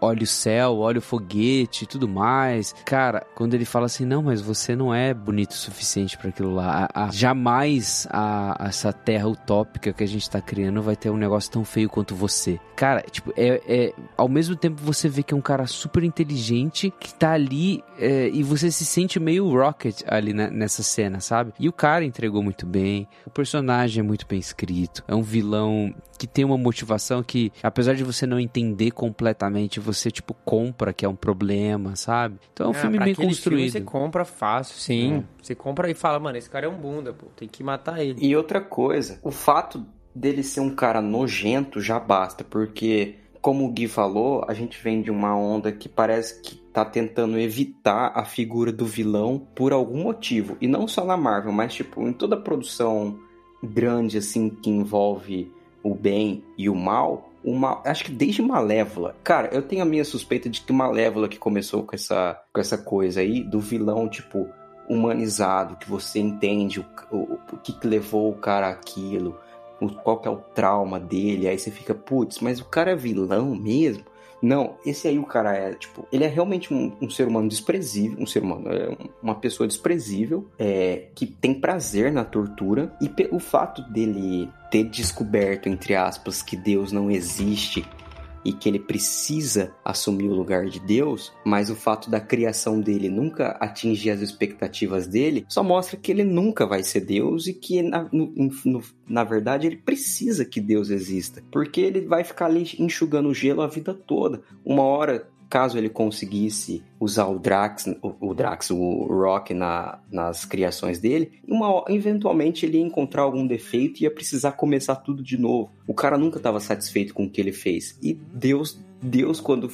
olha o céu, olha o foguete e tudo mais. Cara, quando ele fala assim, não, mas você não é bonito o suficiente para aquilo lá. A, a, jamais a, essa terra utópica que a gente tá criando vai ter um negócio tão feio quanto você. Cara, tipo, é, é ao mesmo tempo você vê que é um cara super inteligente que tá ali é, e você se sente meio Rocket ali né, nessa cena, sabe? E o cara entregou muito bem bem, o personagem é muito bem escrito, é um vilão que tem uma motivação que, apesar de você não entender completamente, você, tipo, compra que é um problema, sabe? Então é um é, filme bem construído. você compra fácil, sim. É. Você compra e fala, mano, esse cara é um bunda, pô, tem que matar ele. E outra coisa, o fato dele ser um cara nojento já basta, porque, como o Gui falou, a gente vem de uma onda que parece que tá tentando evitar a figura do vilão por algum motivo. E não só na Marvel, mas tipo, em toda produção grande assim que envolve o bem e o mal, uma, acho que desde Malévola. Cara, eu tenho a minha suspeita de que Malévola que começou com essa, com essa coisa aí do vilão, tipo, humanizado, que você entende o, o, o que, que levou o cara àquilo, o, qual que é o trauma dele, aí você fica, putz, mas o cara é vilão mesmo? Não, esse aí o cara é, tipo, ele é realmente um, um ser humano desprezível, um ser humano, é uma pessoa desprezível, é, que tem prazer na tortura, e o fato dele ter descoberto, entre aspas, que Deus não existe e que ele precisa assumir o lugar de Deus, mas o fato da criação dele nunca atingir as expectativas dele, só mostra que ele nunca vai ser Deus e que, na, no, na verdade, ele precisa que Deus exista, porque ele vai ficar ali enxugando gelo a vida toda. Uma hora caso ele conseguisse usar o Drax, o, o Drax, o Rock na, nas criações dele, uma, eventualmente ele ia encontrar algum defeito e ia precisar começar tudo de novo. O cara nunca estava satisfeito com o que ele fez. E Deus, Deus quando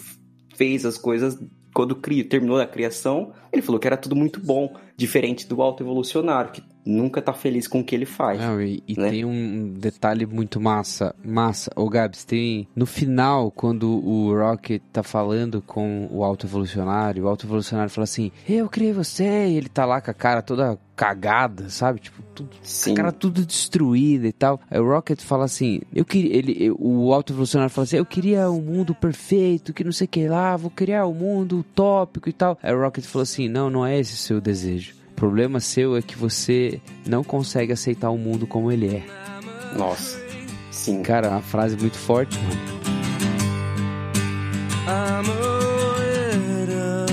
fez as coisas, quando criou, terminou a criação, ele falou que era tudo muito bom, diferente do alto evolucionário, que nunca tá feliz com o que ele faz. Não, e, e né? tem um detalhe muito massa, massa. Ô Gabs, tem no final, quando o Rocket tá falando com o alto evolucionário, o alto evolucionário fala assim: Eu criei você, e ele tá lá com a cara toda cagada, sabe? Tipo, tudo, Sim. a cara tudo destruída e tal. Aí o Rocket fala assim: Eu queria. Ele, o alto evolucionário fala assim: Eu queria um mundo perfeito, que não sei o que lá, vou criar um mundo utópico e tal. Aí o Rocket falou assim: Não, não é esse o seu desejo. O problema seu é que você não consegue aceitar o mundo como ele é. Nossa. Sim. Cara, é uma frase muito forte, mano. I'm a widow.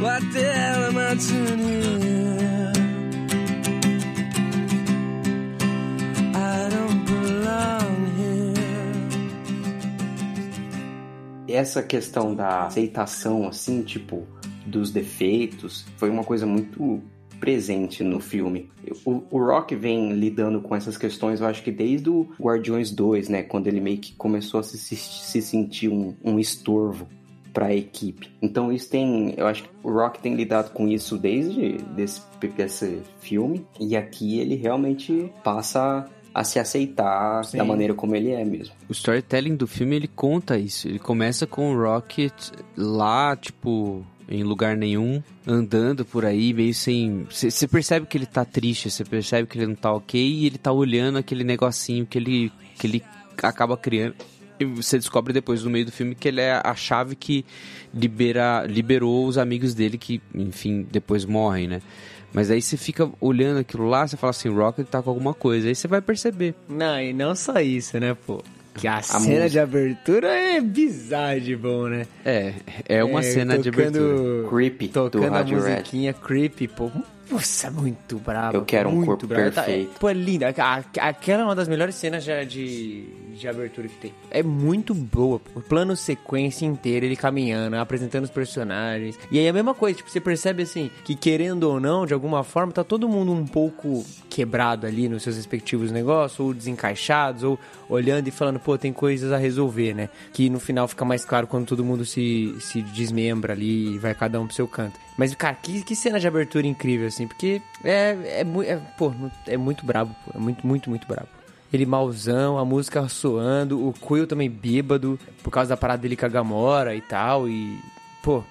What the hell am I doing here? I don't belong here. Essa questão da aceitação, assim, tipo, dos defeitos, foi uma coisa muito presente no filme. O, o, Rock vem lidando com essas questões, eu acho que desde o Guardiões 2, né? Quando ele meio que começou a se, se sentir um, um estorvo para a equipe. Então isso tem, eu acho que o Rock tem lidado com isso desde desse, desse filme e aqui ele realmente passa a se aceitar Sim. da maneira como ele é mesmo. O storytelling do filme ele conta isso. Ele começa com o Rocket lá, tipo, em lugar nenhum, andando por aí, meio sem. Você percebe que ele tá triste, você percebe que ele não tá ok, e ele tá olhando aquele negocinho que ele, que ele acaba criando. E você descobre depois no meio do filme que ele é a chave que libera, liberou os amigos dele que, enfim, depois morrem, né? Mas aí você fica olhando aquilo lá, você fala assim, Rocket tá com alguma coisa. Aí você vai perceber. Não, e não só isso, né, pô? Que a, a cena música. de abertura é bizarra de bom, né? É, é uma é, cena de abertura. Creepy, tocando a musiquinha Red. creepy, pô. Nossa, muito brabo. Eu quero um corpo bravo. perfeito. Tá, pô, é linda. Aquela é uma das melhores cenas de, de abertura que tem. É muito boa. O plano sequência inteiro, ele caminhando, apresentando os personagens. E aí a mesma coisa, tipo, você percebe assim, que querendo ou não, de alguma forma, tá todo mundo um pouco quebrado ali nos seus respectivos negócios, ou desencaixados, ou olhando e falando, pô, tem coisas a resolver, né? Que no final fica mais claro quando todo mundo se, se desmembra ali e vai cada um pro seu canto. Mas, cara, que, que cena de abertura incrível, assim, porque é, é, é, pô, é muito brabo, é muito, muito, muito brabo. Ele mauzão, a música soando, o Quill também bêbado, por causa da parada dele com a Gamora e tal, e, pô,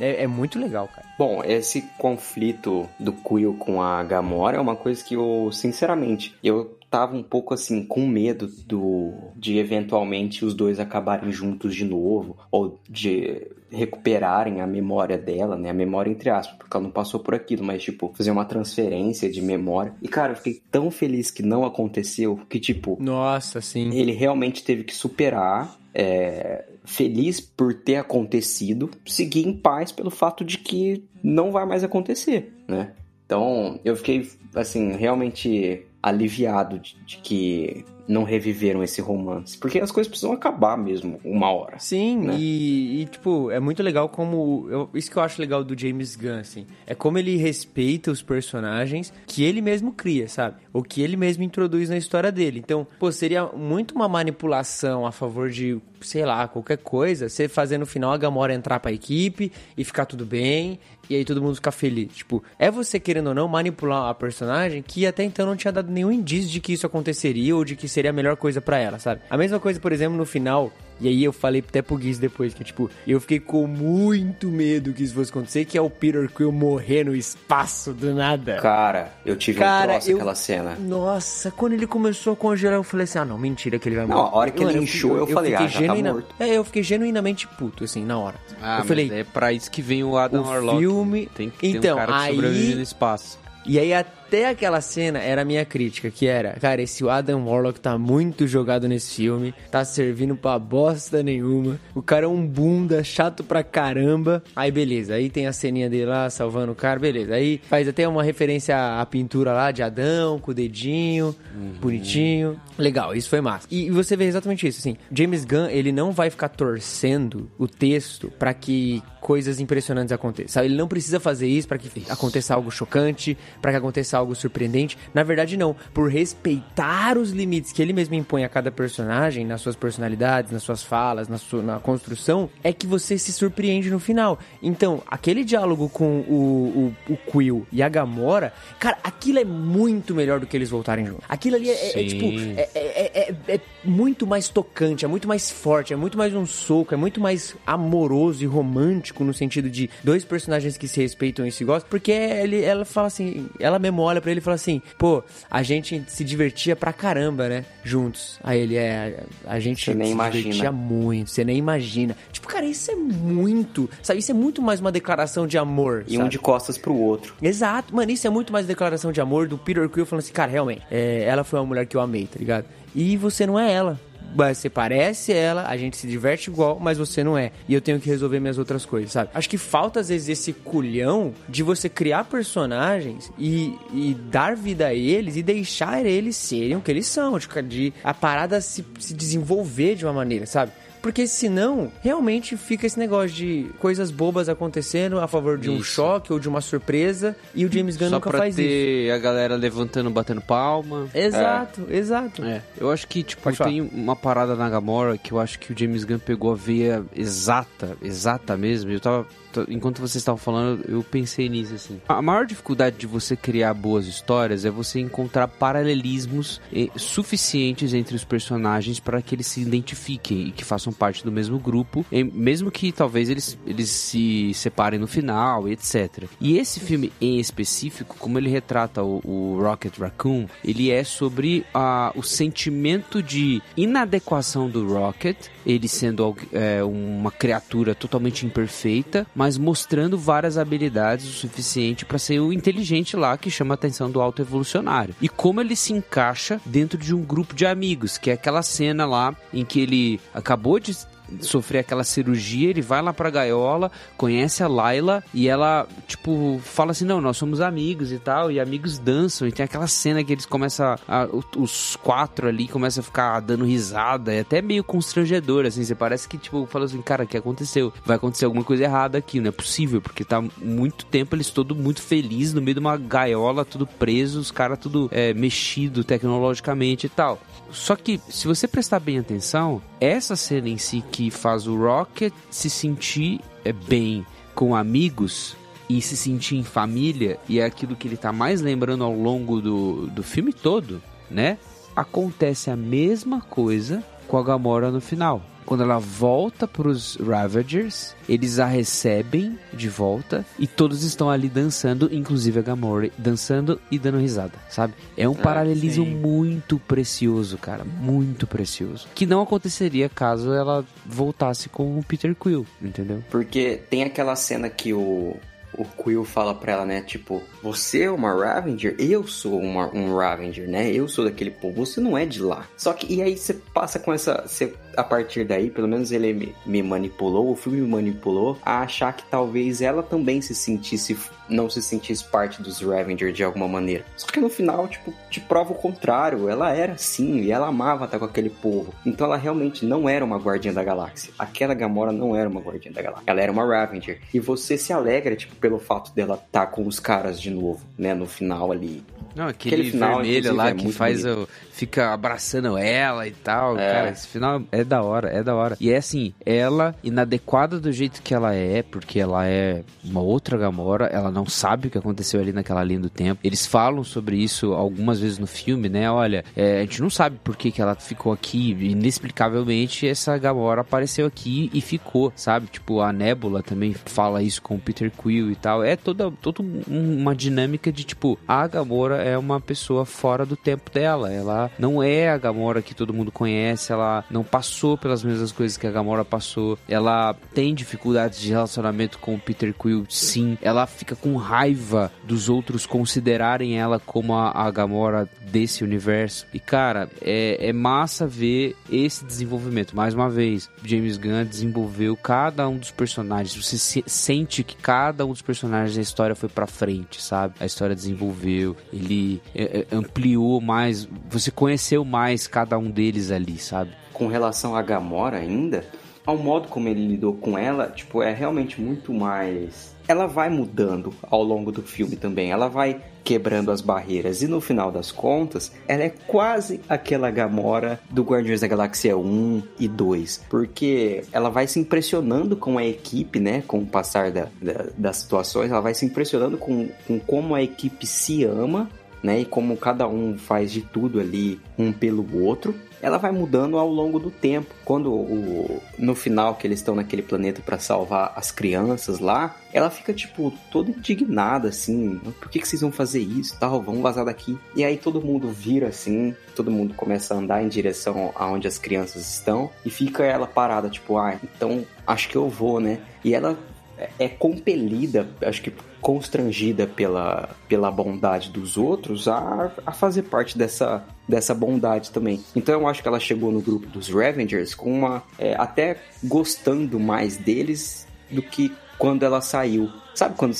é, é, muito legal, cara. Bom, esse conflito do Quill com a Gamora é uma coisa que eu, sinceramente, eu tava um pouco assim com medo do de eventualmente os dois acabarem juntos de novo ou de recuperarem a memória dela, né? A memória entre aspas, porque ela não passou por aquilo, mas tipo, fazer uma transferência de memória. E cara, eu fiquei tão feliz que não aconteceu que tipo, nossa, sim. Ele realmente teve que superar é, feliz por ter acontecido, seguir em paz pelo fato de que não vai mais acontecer, né? Então, eu fiquei, assim, realmente aliviado de, de, que não reviveram esse romance. Porque as coisas precisam acabar mesmo, uma hora. Sim, né? e, e, tipo, é muito legal como. Eu, isso que eu acho legal do James Gunn, assim. É como ele respeita os personagens que ele mesmo cria, sabe? O que ele mesmo introduz na história dele. Então, pô, seria muito uma manipulação a favor de, sei lá, qualquer coisa, você fazer no final a Gamora entrar pra equipe e ficar tudo bem e aí todo mundo fica feliz. Tipo, é você querendo ou não manipular a personagem que até então não tinha dado nenhum indício de que isso aconteceria ou de que seria a melhor coisa para ela, sabe? A mesma coisa, por exemplo, no final, e aí eu falei até pro Giz depois que, tipo, eu fiquei com muito medo que isso fosse acontecer, que é o Peter Quill morrer no espaço do nada. Cara, eu tive Cara, um troço eu- aquela cena. Nossa, quando ele começou a congelar, eu falei assim, ah não, mentira que ele vai Não, morrer. a hora que ele Mano, inchou, eu falei, fiquei ah, já tá morto. É, eu fiquei genuinamente puto, assim, na hora. Ah, eu falei, é pra isso que vem o Adam o Warlock. filme- Tem que ter Então, um cara que aí- sobrevive no espaço. E aí até aquela cena era a minha crítica, que era, cara, esse Adam Warlock tá muito jogado nesse filme, tá servindo pra bosta nenhuma. O cara é um bunda chato pra caramba. Aí beleza, aí tem a ceninha dele lá salvando o cara, beleza. Aí faz até uma referência à pintura lá de Adão, com o dedinho, bonitinho. Legal, isso foi massa. E você vê exatamente isso, assim. James Gunn, ele não vai ficar torcendo o texto pra que coisas impressionantes aconteçam. sabe? Ele não precisa fazer isso pra que aconteça algo chocante, pra que aconteça algo surpreendente. Na verdade, não. Por respeitar os limites que ele mesmo impõe a cada personagem, nas suas personalidades, nas suas falas, na, sua, na construção, é que você se surpreende no final. Então, aquele diálogo com o, o, o Quill e a Gamora, cara, aquilo é muito melhor do que eles voltarem juntos. Aquilo ali é, é- é, tipo, é, é- é- é muito mais tocante, é muito mais forte, é muito mais um soco, é muito mais amoroso e romântico no sentido de dois personagens que se respeitam e se gostam, porque ele, ela fala assim, ela mesmo olha pra ele e fala assim, pô, a gente se divertia pra caramba, né, juntos. Aí ele é, a gente Você nem se imagina. divertia muito, você nem imagina. Tipo, cara, isso é muito, sabe, isso é muito mais uma declaração de amor, E um sabe? de costas pro outro. Exato, mano, isso é muito mais declaração de amor do Peter Quill falando assim, cara, realmente, é, ela foi uma mulher que eu amei, tá ligado? E você não é ela. Você parece ela, a gente se diverte igual, mas você não é. E eu tenho que resolver minhas outras coisas, sabe? Acho que falta, às vezes, esse culhão de você criar personagens e, e dar vida a eles e deixar eles serem o que eles são. De, de a parada se, se desenvolver de uma maneira, sabe? Porque senão, realmente fica esse negócio de coisas bobas acontecendo a favor de um Isso. choque ou de uma surpresa e o James Gunn Só nunca pra faz isso. ter a galera levantando, batendo palma. Exato, exato. É, eu acho que, tipo, Pode falar. tem uma parada na Gamora que eu acho que o James Gunn pegou a veia exata, exata mesmo. Eu tava. Enquanto vocês estavam falando, eu pensei nisso, assim. A maior dificuldade de você criar boas histórias é você encontrar paralelismos eh, suficientes entre os personagens para que eles se identifiquem e que façam parte do mesmo grupo, mesmo que talvez eles, eles se separem no final, etc. E esse filme em específico, como ele retrata o, o Rocket Raccoon, ele é sobre ah, o sentimento de inadequação do Rocket, ele sendo é, uma criatura totalmente imperfeita, mas mostrando várias habilidades o suficiente para ser o inteligente lá que chama a atenção do alto evolucionário. E como ele se encaixa dentro de um grupo de amigos, que é aquela cena lá em que ele acabou de sofrer aquela cirurgia, ele vai lá pra gaiola, conhece a Layla e ela, tipo, fala assim: não, nós somos amigos e tal, e amigos dançam, e tem aquela cena que eles começam a, os quatro ali começam a ficar dando risada, é até meio constrangedor, assim, você parece que, tipo, fala assim: cara, o que aconteceu? Vai acontecer alguma coisa errada aqui, não é possível, porque tá muito tempo eles todos muito felizes no meio de uma gaiola, tudo preso, os caras tudo é, mexido tecnologicamente e tal. Só que, se você prestar bem atenção, essa cena em si que faz o Rocket se sentir é, bem com amigos e se sentir em família, e é aquilo que ele tá mais lembrando ao longo do, do filme todo, né? Acontece a mesma coisa com a Gamora no final. Quando ela volta pros Ravagers, eles a recebem de volta e todos estão ali dançando, inclusive a Gamora, dançando e dando risada, sabe? É um paralelismo sim. muito precioso, cara, muito precioso. Que não aconteceria caso ela voltasse com o Peter Quill, entendeu? Porque tem aquela cena que o, o Quill fala pra ela, né? Tipo, você é uma Ravenger? Eu sou uma, um Ravenger, né? Eu sou daquele povo, você não é de lá. Só que, e aí você passa com essa. Você a partir daí, pelo menos ele me, me manipulou, o filme me manipulou a achar que talvez ela também se sentisse não se sentisse parte dos Revenger de alguma maneira. Só que no final, tipo, te prova o contrário. Ela era sim, e ela amava estar com aquele povo. Então ela realmente não era uma guardiã da galáxia. Aquela Gamora não era uma guardiã da galáxia. Ela era uma Ravenger. E você se alegra, tipo, pelo fato dela estar tá com os caras de novo, né, no final ali. Não, aquele, aquele final, vermelho lá é que faz o, fica abraçando ela e tal. É. Cara, esse final é da hora, é da hora. E é assim, ela, inadequada do jeito que ela é, porque ela é uma outra Gamora, ela não sabe o que aconteceu ali naquela linha do tempo. Eles falam sobre isso algumas vezes no filme, né? Olha, é, a gente não sabe por que, que ela ficou aqui. Inexplicavelmente, essa Gamora apareceu aqui e ficou, sabe? Tipo, a Nebula também fala isso com o Peter Quill e tal. É toda, toda uma dinâmica de, tipo, a Gamora é uma pessoa fora do tempo dela. Ela não é a Gamora que todo mundo conhece, ela não passou pelas mesmas coisas que a Gamora passou. Ela tem dificuldades de relacionamento com o Peter Quill, sim. Ela fica com raiva dos outros considerarem ela como a, a Gamora desse universo. E cara, é, é massa ver esse desenvolvimento. Mais uma vez, James Gunn desenvolveu cada um dos personagens. Você se, sente que cada um dos personagens da história foi para frente, sabe? A história desenvolveu, ele é, é, ampliou mais. Você conheceu mais cada um deles ali, sabe? Com relação a Gamora ainda, ao modo como ele lidou com ela, tipo, é realmente muito mais. Ela vai mudando ao longo do filme também. Ela vai quebrando as barreiras. E no final das contas, ela é quase aquela Gamora do Guardiões da Galáxia 1 e 2. Porque ela vai se impressionando com a equipe, né? Com o passar da, da, das situações, ela vai se impressionando com, com como a equipe se ama né? E como cada um faz de tudo ali um pelo outro, ela vai mudando ao longo do tempo. Quando o, no final que eles estão naquele planeta para salvar as crianças lá, ela fica tipo toda indignada assim, por que, que vocês vão fazer isso, tal, vamos vazar daqui. E aí todo mundo vira assim, todo mundo começa a andar em direção aonde as crianças estão e fica ela parada tipo, ah, então acho que eu vou, né? E ela é, é compelida, acho que constrangida pela, pela bondade dos outros a, a fazer parte dessa, dessa bondade também. Então eu acho que ela chegou no grupo dos Revengers com uma. É, até gostando mais deles do que quando ela saiu. Sabe quando,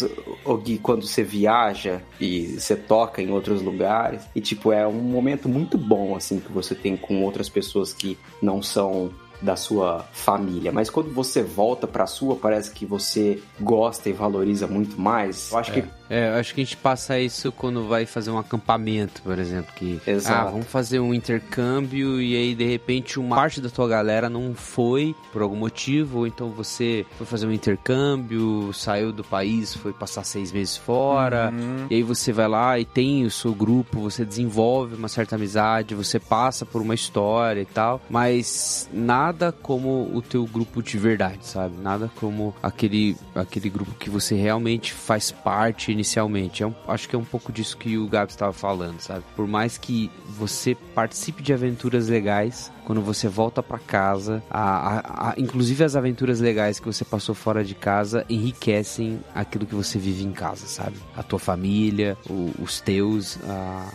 Gui, quando você viaja e você toca em outros lugares e tipo é um momento muito bom assim que você tem com outras pessoas que não são da sua família, mas quando você volta para sua, parece que você gosta e valoriza muito mais. Eu acho é. que é, acho que a gente passa isso quando vai fazer um acampamento, por exemplo, que Exato. ah, vamos fazer um intercâmbio e aí de repente uma parte da tua galera não foi por algum motivo, ou então você foi fazer um intercâmbio, saiu do país, foi passar seis meses fora, uhum. e aí você vai lá e tem o seu grupo, você desenvolve uma certa amizade, você passa por uma história e tal, mas nada como o teu grupo de verdade, sabe? Nada como aquele aquele grupo que você realmente faz parte inicialmente. É um, acho que é um pouco disso que o Gabs estava falando, sabe? Por mais que você participe de aventuras legais, quando você volta para casa, a, a, a, inclusive as aventuras legais que você passou fora de casa enriquecem aquilo que você vive em casa, sabe? A tua família, o, os teus, a,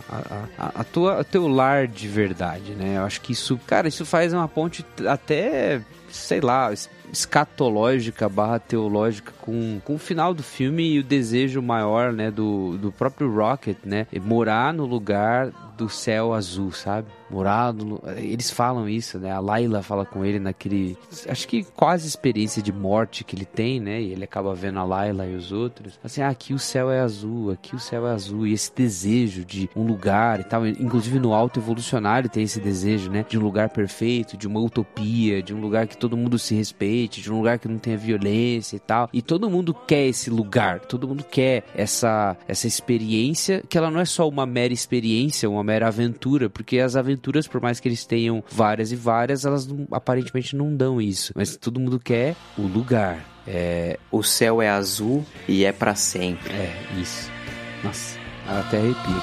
a, tua, teu lar de verdade, né? Eu acho que isso, cara, isso faz uma ponte até, sei lá, escatológica barra teológica com, com o final do filme e o desejo maior, né, do, do próprio Rocket, né, morar no lugar do céu azul, sabe? Morado. No... Eles falam isso, né? A Layla fala com ele naquele. Acho que quase experiência de morte que ele tem, né? E ele acaba vendo a Layla e os outros. Assim, ah, aqui o céu é azul, aqui o céu é azul. E esse desejo de um lugar e tal. Inclusive no alto evolucionário tem esse desejo, né? De um lugar perfeito, de uma utopia, de um lugar que todo mundo se respeite, de um lugar que não tenha violência e tal. E todo mundo quer esse lugar, todo mundo quer essa, essa experiência, que ela não é só uma mera experiência, uma mera aventura, porque as aventuras, por mais que eles tenham várias e várias, elas não, aparentemente não dão isso. Mas todo mundo quer o lugar. É... O céu é azul e é para sempre. É, isso. Nossa, até arrepio.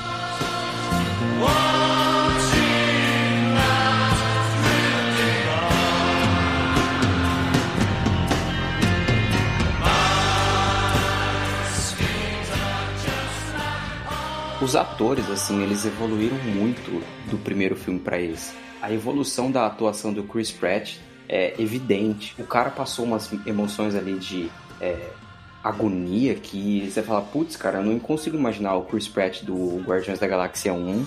Os atores, assim, eles evoluíram muito do primeiro filme para esse. A evolução da atuação do Chris Pratt é, evidente. O cara passou umas emoções ali de é, agonia que você fala, putz, cara, eu não consigo imaginar o Chris Pratt do Guardiões da Galáxia 1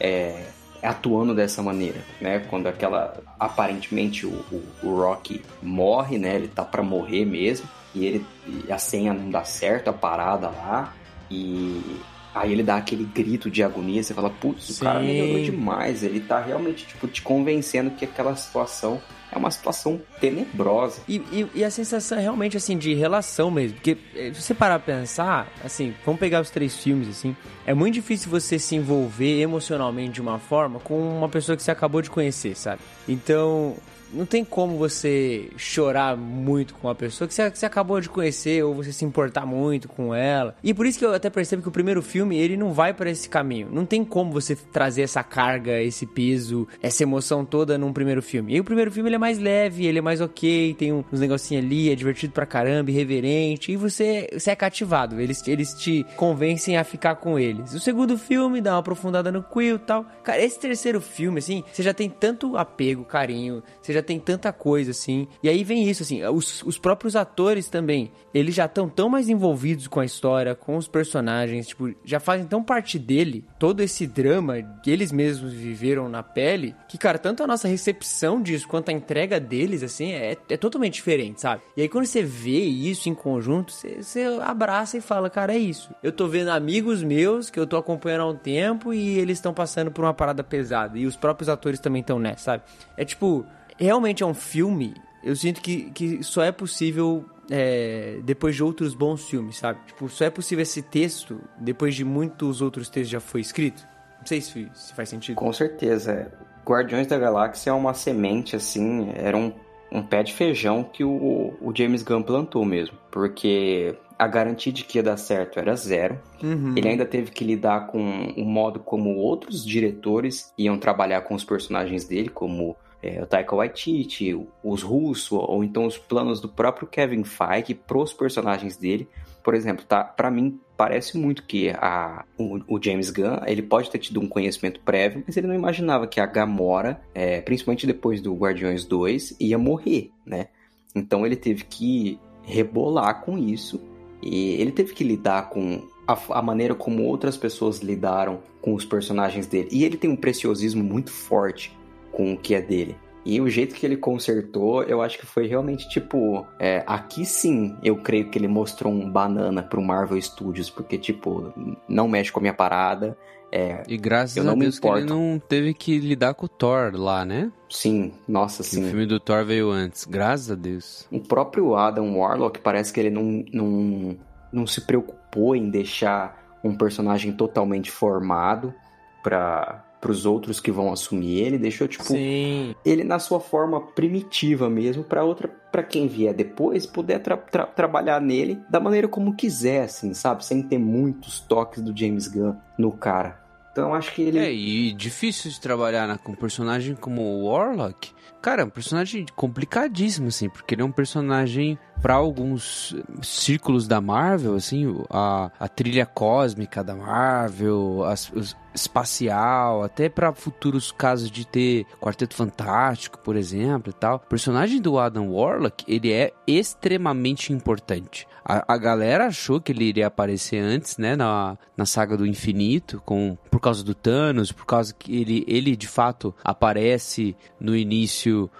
é, atuando dessa maneira, né? Quando aquela aparentemente o, o, o Rock morre, né? Ele tá para morrer mesmo e ele a senha não dá certo, a parada lá e Aí ele dá aquele grito de agonia, você fala, putz, o cara melhorou demais. Ele tá realmente, tipo, te convencendo que aquela situação é uma situação tenebrosa. E, e, e, a sensação realmente, assim, de relação mesmo. Porque eh, se você parar pra pensar, assim, vamos pegar os três filmes, assim, é muito difícil você se envolver emocionalmente de uma forma com uma pessoa que você acabou de conhecer, sabe? Então, não tem como você chorar muito com uma pessoa que você, acabou de conhecer ou você se importar muito com ela. E por isso que eu até percebo que o primeiro filme, ele não vai para esse caminho. Não tem como você trazer essa carga, esse peso, essa emoção toda num primeiro filme. E o primeiro filme ele é mais leve, ele é mais ok, tem uns negocinhos ali, é divertido pra caramba, irreverente, e você, você é cativado. Eles, eles te convencem a ficar com eles. O segundo filme dá uma aprofundada no Quill e tal. Cara, esse terceiro filme, assim, você já tem tanto apego, carinho, você já tem tanta coisa, assim. E aí vem isso, assim, os, os próprios atores também, eles já estão tão mais envolvidos com a história, com os personagens, tipo, já fazem tão parte dele, todo esse drama que eles mesmos viveram na pele, que, cara, tanto a nossa recepção disso quanto a deles, assim, é, é totalmente diferente, sabe? E aí quando você vê isso em conjunto, você, você abraça e fala, cara, é isso. Eu tô vendo amigos meus que eu tô acompanhando há um tempo e eles estão passando por uma parada pesada. E os próprios atores também estão nessa, sabe? É tipo, realmente é um filme. Eu sinto que, que só é possível é, depois de outros bons filmes, sabe? Tipo, só é possível esse texto depois de muitos outros textos já foi escrito. Não sei se, se faz sentido. Com certeza. Guardiões da Galáxia é uma semente, assim, era um, um pé de feijão que o, o James Gunn plantou mesmo. Porque a garantia de que ia dar certo era zero. Uhum. Ele ainda teve que lidar com o modo como outros diretores iam trabalhar com os personagens dele, como é, o Taika Waititi, os russos, ou então os planos do próprio Kevin Feige pros personagens dele. Por exemplo, tá, para mim parece muito que a, o, o, James Gunn ele pode ter tido um conhecimento prévio, mas ele não imaginava que a Gamora, é, principalmente depois do Guardiões 2, ia morrer, né? Então ele teve que rebolar com isso e ele teve que lidar com a, a, maneira como outras pessoas lidaram com os personagens dele. E ele tem um preciosismo muito forte com o que é dele. E o jeito que ele consertou, eu acho que foi realmente tipo. É, aqui sim, eu creio que ele mostrou um banana pro Marvel Studios, porque, tipo, não mexe com a minha parada. É, e graças a Deus que ele não teve que lidar com o Thor lá, né? Sim, nossa, sim. O filme do Thor veio antes, graças a Deus. O próprio Adam Warlock parece que ele não, não, não se preocupou em deixar um personagem totalmente formado pra os outros que vão assumir ele, deixou tipo Sim. ele na sua forma primitiva mesmo para outra para quem vier depois poder tra tra trabalhar nele da maneira como quiser, assim, sabe, sem ter muitos toques do James Gunn no cara. Então acho que ele é e difícil de trabalhar né, com um personagem como o Warlock. Cara, é um personagem complicadíssimo, assim, porque ele é um personagem para alguns círculos da Marvel, assim, a, a trilha cósmica da Marvel, as, os, espacial, até para futuros casos de ter Quarteto Fantástico, por exemplo, e tal. O personagem do Adam Warlock, ele é extremamente importante. A, a galera achou que ele iria aparecer antes, né, na, na saga do infinito, com por causa do Thanos, por causa que ele, ele de fato aparece no início,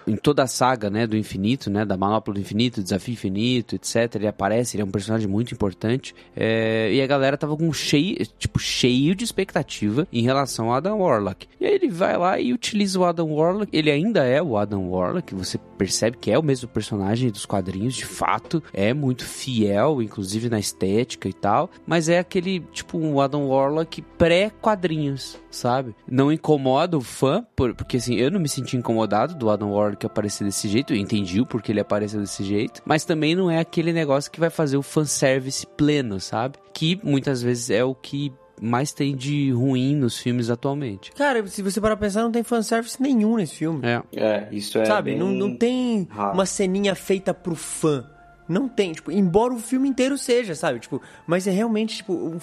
em toda a saga, né, do infinito, né, da Manopla do Infinito, Desafio Infinito, etc. Ele aparece, ele é um personagem muito importante. É, e a galera tava com cheio, tipo, cheio de expectativa em relação ao Adam Warlock. E aí ele vai lá e utiliza o Adam Warlock. Ele ainda é o Adam Warlock, você percebe que é o mesmo personagem dos quadrinhos, de fato, é muito fiel, inclusive na estética e tal, mas é aquele, tipo, um Adam Warlock pré-quadrinhos, sabe? Não incomoda o fã, porque assim, eu não me senti incomodado do Adam Warlock aparecer desse jeito, eu entendi o porquê ele apareceu desse jeito, mas também não é aquele negócio que vai fazer o fanservice pleno, sabe? Que muitas vezes é o que mais tem de ruim nos filmes atualmente. Cara, se você parar pra pensar, não tem fanservice nenhum nesse filme. É. É, isso é. Sabe? Não, não tem raro. uma ceninha feita pro fã. Não tem, tipo, embora o filme inteiro seja, sabe? Tipo, mas é realmente, tipo, um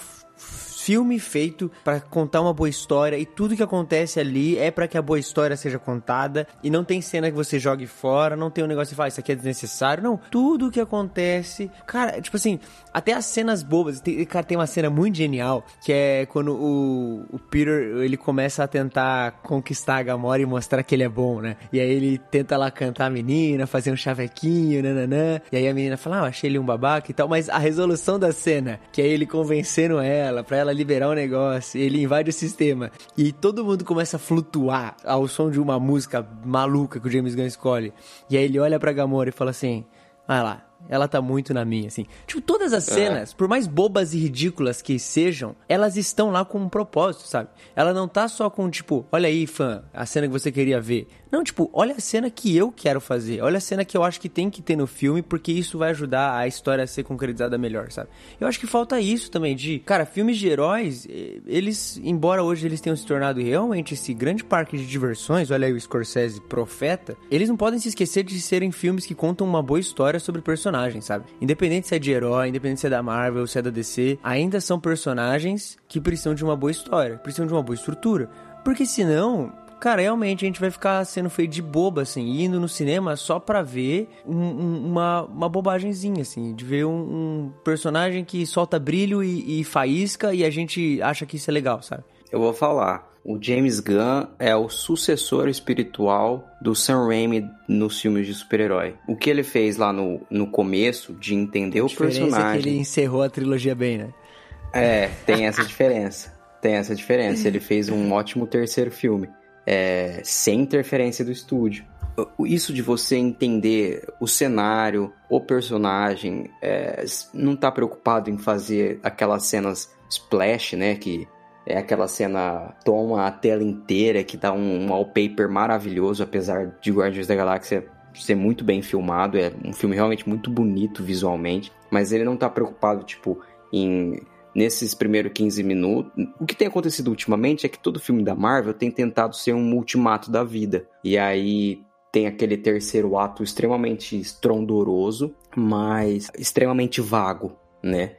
filme feito para contar uma boa história e tudo que acontece ali é para que a boa história seja contada e não tem cena que você jogue fora, não tem um negócio que fala, isso aqui é desnecessário, não. Tudo que acontece, cara, tipo assim, até as cenas bobas, tem, cara, tem uma cena muito genial que é quando o, o Peter, ele começa a tentar conquistar a Gamora e mostrar que ele é bom, né? E aí ele tenta lá cantar a menina, fazer um chavequinho, nananã, e aí a menina fala, ah, achei ele um babaca e tal, mas a resolução da cena, que é ele convencendo ela, pra ela liberar o negócio, ele invade o sistema, e todo mundo começa a flutuar ao som de uma música maluca que o James Gunn escolhe, e aí ele olha pra Gamora e fala assim, vai lá, ela tá muito na minha, assim. Tipo, todas as cenas, é. por mais bobas e ridículas que sejam, elas estão lá com um propósito, sabe? Ela não tá só com, tipo, olha aí, fã, a cena que você queria ver. Não, tipo, olha a cena que eu quero fazer. Olha a cena que eu acho que tem que ter no filme, porque isso vai ajudar a história a ser concretizada melhor, sabe? Eu acho que falta isso também, de... Cara, filmes de heróis, eles, embora hoje eles tenham se tornado realmente esse grande parque de diversões, olha aí o Scorsese profeta, eles não podem se esquecer de serem filmes que contam uma boa história sobre personagens, sabe? Independente se é de herói, independente se é da Marvel, se é da DC, ainda são personagens que precisam de uma boa história, precisam de uma boa estrutura. Porque senão, Cara, realmente a gente vai ficar sendo feio de boba, assim, indo no cinema só pra ver um, um, uma, uma bobagemzinha, assim, de ver um, um personagem que solta brilho e, e faísca e a gente acha que isso é legal, sabe? Eu vou falar. O James Gunn é o sucessor espiritual do Sam Raimi nos filmes de super-herói. O que ele fez lá no, no começo, de entender o personagem. É que ele encerrou a trilogia bem, né? É, tem essa diferença. Tem essa diferença. Ele fez um ótimo terceiro filme é, sem interferência do estúdio. Isso de você entender o cenário, o personagem, é, não tá preocupado em fazer aquelas cenas splash, né? Que é aquela cena toma a tela inteira, que dá um, wallpaper maravilhoso, apesar de Guardiões da Galáxia ser muito bem filmado, é um filme realmente muito bonito visualmente, mas ele não tá preocupado, tipo, em nesses primeiros 15 minutos. O que tem acontecido ultimamente é que todo filme da Marvel tem tentado ser um ultimato da vida. E aí tem aquele terceiro ato extremamente estrondoroso, mas extremamente vago, né?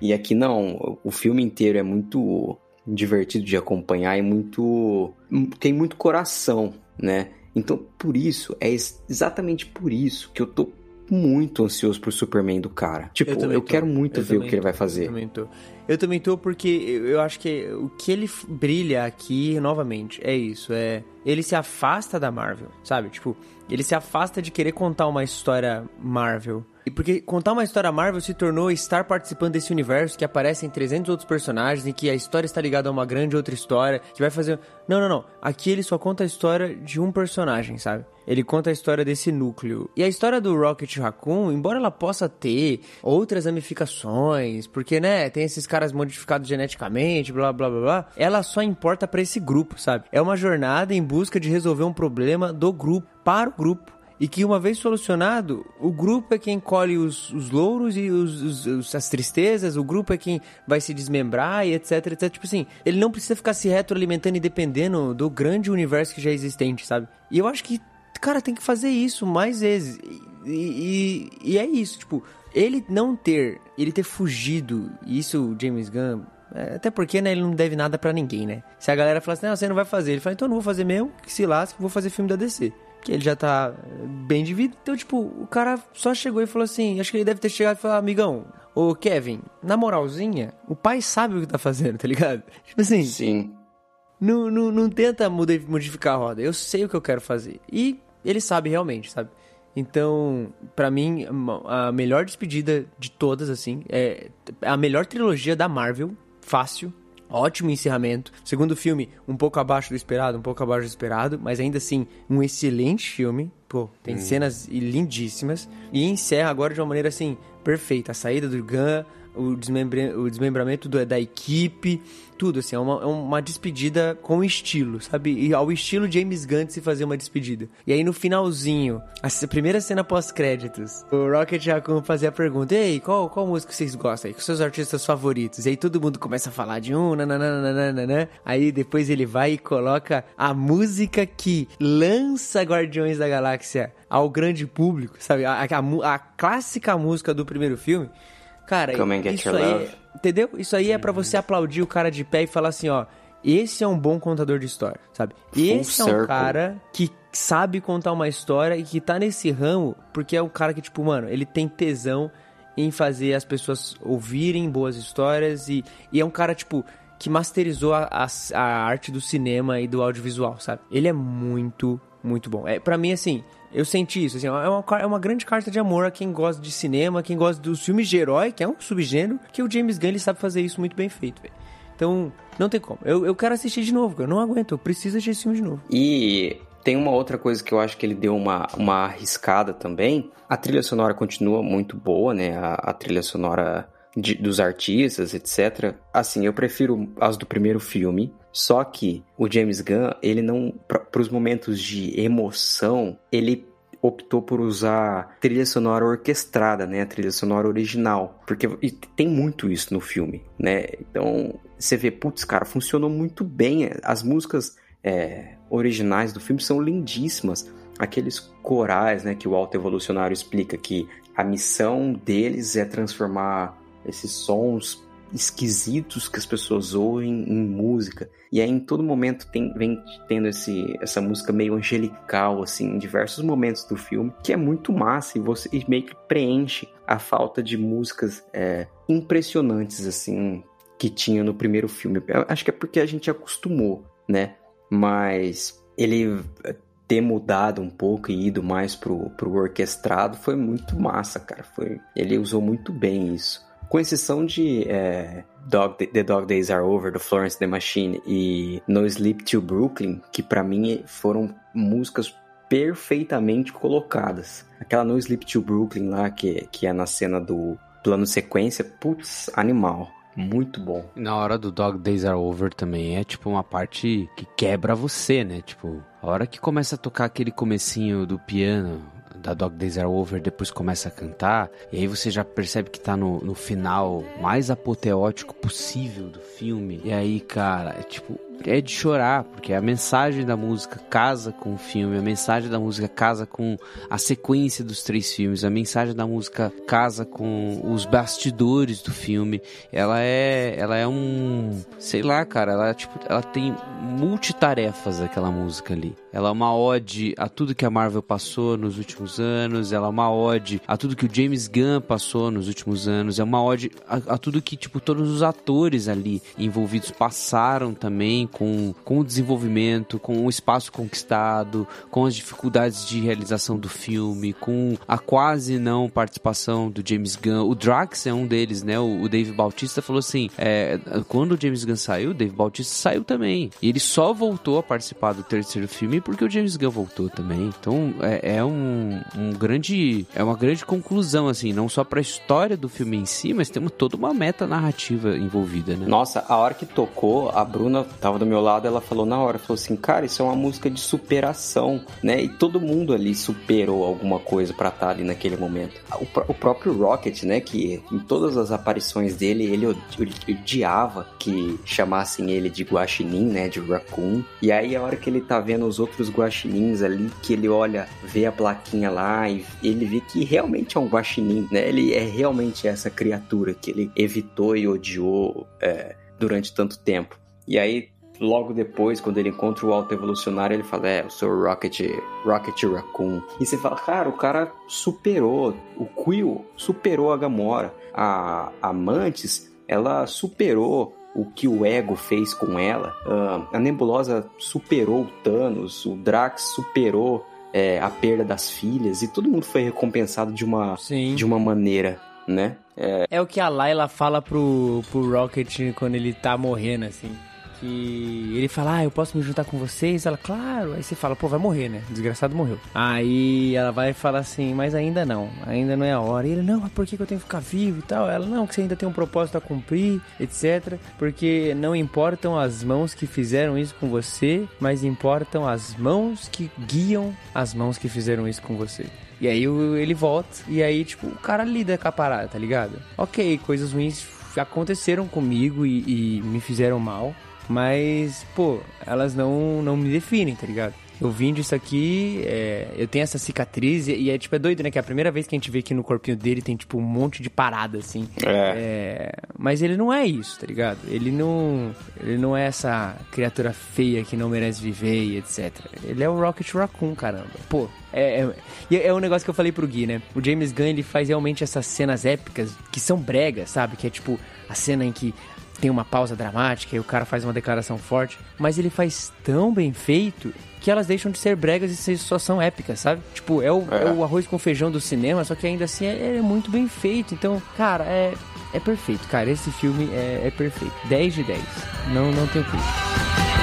E aqui não, o filme inteiro é muito divertido de acompanhar e muito tem muito coração, né? Então, por isso, é exatamente por isso que eu tô muito ansioso pro Superman do cara. Tipo, eu, eu quero muito eu ver o que ele vai fazer. Eu também tô. Eu também tô porque eu acho que o que ele brilha aqui, novamente, é isso. É. Ele se afasta da Marvel, sabe? Tipo, ele se afasta de querer contar uma história Marvel. E porque contar uma história Marvel se tornou estar participando desse universo que aparecem 300 outros personagens e que a história está ligada a uma grande outra história, que vai fazer... Não, não, não. Aqui ele só conta a história de um personagem, sabe? Ele conta a história desse núcleo. E a história do Rocket Raccoon, embora ela possa ter outras ramificações, porque, né, tem esses caras modificados geneticamente, blá, blá, blá, blá, ela só importa para esse grupo, sabe? É uma jornada em busca de resolver um problema do grupo, para o grupo e que uma vez solucionado, o grupo é quem colhe os, os louros e os, os, as tristezas, o grupo é quem vai se desmembrar e etc, etc. Tipo assim, ele não precisa ficar se retroalimentando e dependendo do grande universo que já é existente, sabe? E eu acho que, cara, tem que fazer isso mais vezes. E, e, e é isso, tipo, ele não ter, ele ter fugido, isso James Gunn é, até porque, né, ele não deve nada para ninguém, né? Se a galera fala assim, não, você não vai fazer. Ele fala, então eu não vou fazer mesmo, que se lasque, vou fazer filme da DC que ele já tá bem de vida. Então, tipo, o cara só chegou e falou assim: acho que ele deve ter chegado e falado, amigão, ô Kevin, na moralzinha, o pai sabe o que tá fazendo, tá ligado? Tipo assim. Sim. Não, não, não tenta modificar a roda. Eu sei o que eu quero fazer. E ele sabe realmente, sabe? Então, para mim, a melhor despedida de todas, assim, é a melhor trilogia da Marvel, fácil. Ótimo encerramento. Segundo filme, um pouco abaixo do esperado, um pouco abaixo do esperado, mas ainda assim, um excelente filme. Pô, tem hum. cenas lindíssimas. E encerra agora de uma maneira assim, perfeita. A saída do Gun, o, desmembra o desmembramento do, da equipe, tudo, assim, é uma, é uma despedida com estilo, sabe? E ao estilo James Gunn se fazer uma despedida. E aí no finalzinho, a primeira cena pós-créditos, o Rocket Raccoon fazia a pergunta, ei, qual, qual música vocês gostam aí? Quais seus artistas favoritos? E aí todo mundo começa a falar de um, nananana, aí depois ele vai e coloca a música que lança Guardiões da Galáxia ao grande público, sabe? A, a, a clássica música do primeiro filme, Cara, isso aí, Love. entendeu? Isso aí é pra você aplaudir o cara de pé e falar assim, ó, esse é um bom contador de história, sabe? esse é um cara que sabe contar uma história e que tá nesse ramo porque é um cara que, tipo, mano, ele tem tesão em fazer as pessoas ouvirem boas histórias e, e é um cara, tipo, que masterizou a, a, a arte do cinema e do audiovisual, sabe? Ele é muito, muito bom. É, para mim, assim, eu senti isso, assim, é uma, é uma grande carta de amor a quem gosta de cinema, quem gosta dos filmes de herói, que é um subgênero, que o James Gunn ele sabe fazer isso muito bem feito, velho. Então, não tem como. Eu, eu quero assistir de novo. Eu não aguento. Eu preciso assistir esse filme de novo. E tem uma outra coisa que eu acho que ele deu uma, uma arriscada também. A trilha sonora continua muito boa, né? A, a trilha sonora de- dos artistas, etc. Assim, eu prefiro as do primeiro filme. Só que o James Gunn, ele não. Para os momentos de emoção, ele optou por usar trilha sonora orquestrada, né? A trilha sonora original. Porque tem muito isso no filme, né? Então, você vê, putz, cara, funcionou muito bem. As músicas é, originais do filme são lindíssimas. Aqueles corais, né, que o Alto Evolucionário explica que a missão deles é transformar esses sons esquisitos que as pessoas ouvem em música. E aí em todo momento tem, vem tendo esse, essa música meio angelical, assim, em diversos momentos do filme, que é muito massa e você e meio que preenche a falta de músicas é, impressionantes, assim, que tinha no primeiro filme. Eu acho que é porque a gente acostumou, né? Mas ele eh, ter mudado um pouco e ido mais pro, pro orquestrado foi muito massa, cara. Foi, ele usou muito bem isso. Com exceção de é, Dog, The Dog Days Are Over, do Florence The Machine e No Sleep Till Brooklyn, que pra mim foram músicas perfeitamente colocadas. Aquela No Sleep Till Brooklyn lá, que, que é na cena do plano sequência, putz, animal. Muito bom. Na hora do Dog Days Are Over também é tipo uma parte que quebra você, né? Tipo, a hora que começa a tocar aquele comecinho do piano da Dog Days Are Over, depois começa a cantar, e aí você já percebe que tá no, no final mais apoteótico possível do filme. E aí, cara, é tipo, é de chorar, porque a mensagem da música casa com o filme, a mensagem da música casa com a sequência dos três filmes, a mensagem da música casa com os bastidores do filme. Ela é, ela é um, sei lá, cara, ela tipo, ela tem multitarefas aquela música ali. Ela é uma ode a tudo que a Marvel passou nos últimos anos, ela é uma ode a tudo que o James Gunn passou nos últimos anos, é uma ode a, a tudo que tipo todos os atores ali envolvidos passaram também com, com o desenvolvimento, com o espaço conquistado, com as dificuldades de realização do filme, com a quase não participação do James Gunn. O Drax é um deles, né? O, o Dave Bautista falou assim: é, quando o James Gunn saiu, o Dave Bautista saiu também. E ele só voltou a participar do terceiro filme porque o James Gunn voltou também. Então é, é um, um grande. É uma grande conclusão, assim, não só pra história do filme em si, mas temos toda uma meta narrativa envolvida, né? Nossa, a hora que tocou, a Bruna tava do meu lado, ela falou na hora, falou assim, cara, isso é uma música de superação, né? E todo mundo ali superou alguma coisa pra estar ali naquele momento. O, pró- o próprio Rocket, né, que em todas as aparições dele, ele od- odiava que chamassem ele de guaxinim, né, de raccoon. E aí a hora que ele tá vendo os outros guaxinins ali, que ele olha, vê a plaquinha lá e ele vê que realmente é um guaxinim, né? Ele é realmente essa criatura que ele evitou e odiou é, durante tanto tempo. E aí, logo depois, quando ele encontra o Alto Evolucionário, ele fala: É, eu sou o Rocket, Rocket Raccoon. E você fala: Cara, o cara superou. O Quill superou a Gamora. A, a Mantis, ela superou o que o Ego fez com ela. Ah, a Nebulosa superou o Thanos. O Drax superou é, a perda das filhas. E todo mundo foi recompensado de uma, Sim. de uma maneira, né? É o que a Layla fala pro, pro Rocket quando ele tá morrendo, assim. Que ele fala, ah, eu posso me juntar com vocês? Ela, claro. Aí você fala, pô, vai morrer, né? Desgraçado morreu. Aí ela vai e fala assim, mas ainda não, ainda não é a hora. E ele, não, mas por que eu tenho que ficar vivo e tal? Ela, não, que você ainda tem um propósito a cumprir, etc. Porque não importam as mãos que fizeram isso com você, mas importam as mãos que guiam as mãos que fizeram isso com você. E aí ele volta, e aí, tipo, o cara lida com a parada, tá ligado? Ok, coisas ruins aconteceram comigo e, e me fizeram mal, Mas, pô, elas não, não me definem, tá ligado? Eu vim disso aqui, é, eu tenho essa cicatriz e, e, é tipo, é doido, né? Que é a primeira vez que a gente vê que no corpinho dele tem, tipo, um monte de parada, assim. É. É, mas ele não é isso, tá ligado? Ele não, ele não é essa criatura feia que não merece viver e etc. Ele é o Rocket Raccoon, caramba. Pô, é, é, é um negócio que eu falei pro Gui, né? O James Gunn, ele faz realmente essas cenas épicas que são bregas, sabe? Que é tipo a cena em que tem uma pausa dramática e o cara faz uma declaração forte, mas ele faz tão bem feito que elas deixam de ser bregas e só são épicas, sabe? Tipo, é o, é. é o arroz com feijão do cinema, só que ainda assim é, é, muito bem feito. Então, cara, é, é perfeito, cara. Esse filme é, é perfeito. 10 de 10. Não, não tem crítica.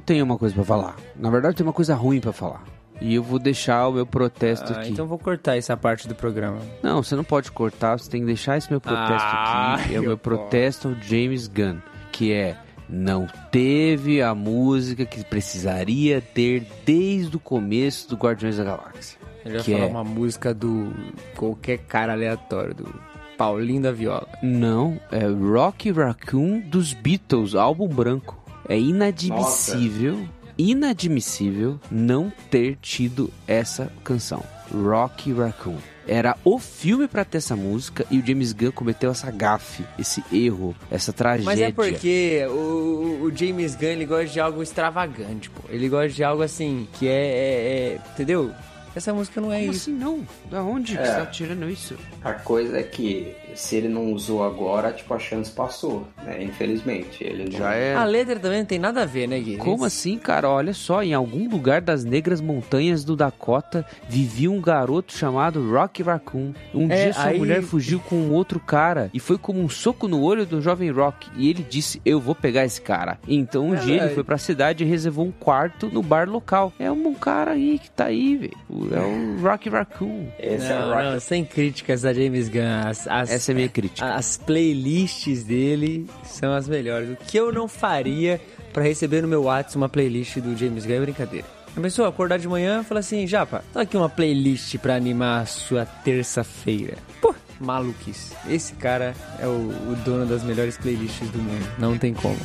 Eu tenho uma coisa para falar. Na verdade, tem uma coisa ruim para falar. E eu vou deixar o meu protesto ah, aqui. Então vou cortar essa parte do programa. Não, você não pode cortar, você tem que deixar esse meu protesto ah, aqui. É o meu protesto ao James Gunn, que é não teve a música que precisaria ter desde o começo do Guardiões da Galáxia. Ele vai que falar é... uma música do qualquer cara aleatório, do Paulinho da Viola. Não, é Rock Raccoon dos Beatles, álbum branco. É inadmissível, Nossa. inadmissível não ter tido essa canção. Rocky Raccoon. Era o filme para ter essa música e o James Gunn cometeu essa gafe, esse erro, essa tragédia. Mas é porque o, o James Gunn ele gosta de algo extravagante, pô. Ele gosta de algo assim que é, é, é entendeu? Essa música não é Como isso. assim não? Da onde é. que você tá tirando isso? A coisa é que se ele não usou agora, tipo, a chance passou, né? Infelizmente. Ele não... Já é. A letra também não tem nada a ver, né, Gui? Como assim, cara? Olha só, em algum lugar das negras montanhas do Dakota vivia um garoto chamado Rocky Raccoon. Um é, dia sua aí... mulher fugiu com um outro cara e foi como um soco no olho do jovem Rock. E ele disse: Eu vou pegar esse cara. Então um é, dia ele foi pra cidade e reservou um quarto no bar local. É um cara aí que tá aí, velho. É o Rocky Raccoon. Esse não, é o Rocky. Não, sem críticas a James Gunn. As, as essa é a minha crítica. As playlists dele são as melhores. O que eu não faria para receber no meu WhatsApp uma playlist do James Gunn é brincadeira. A pessoa acordar de manhã e falar assim, Japa, tá aqui uma playlist pra animar a sua terça-feira. Pô, maluquice. Esse cara é o, o dono das melhores playlists do mundo. Não tem como.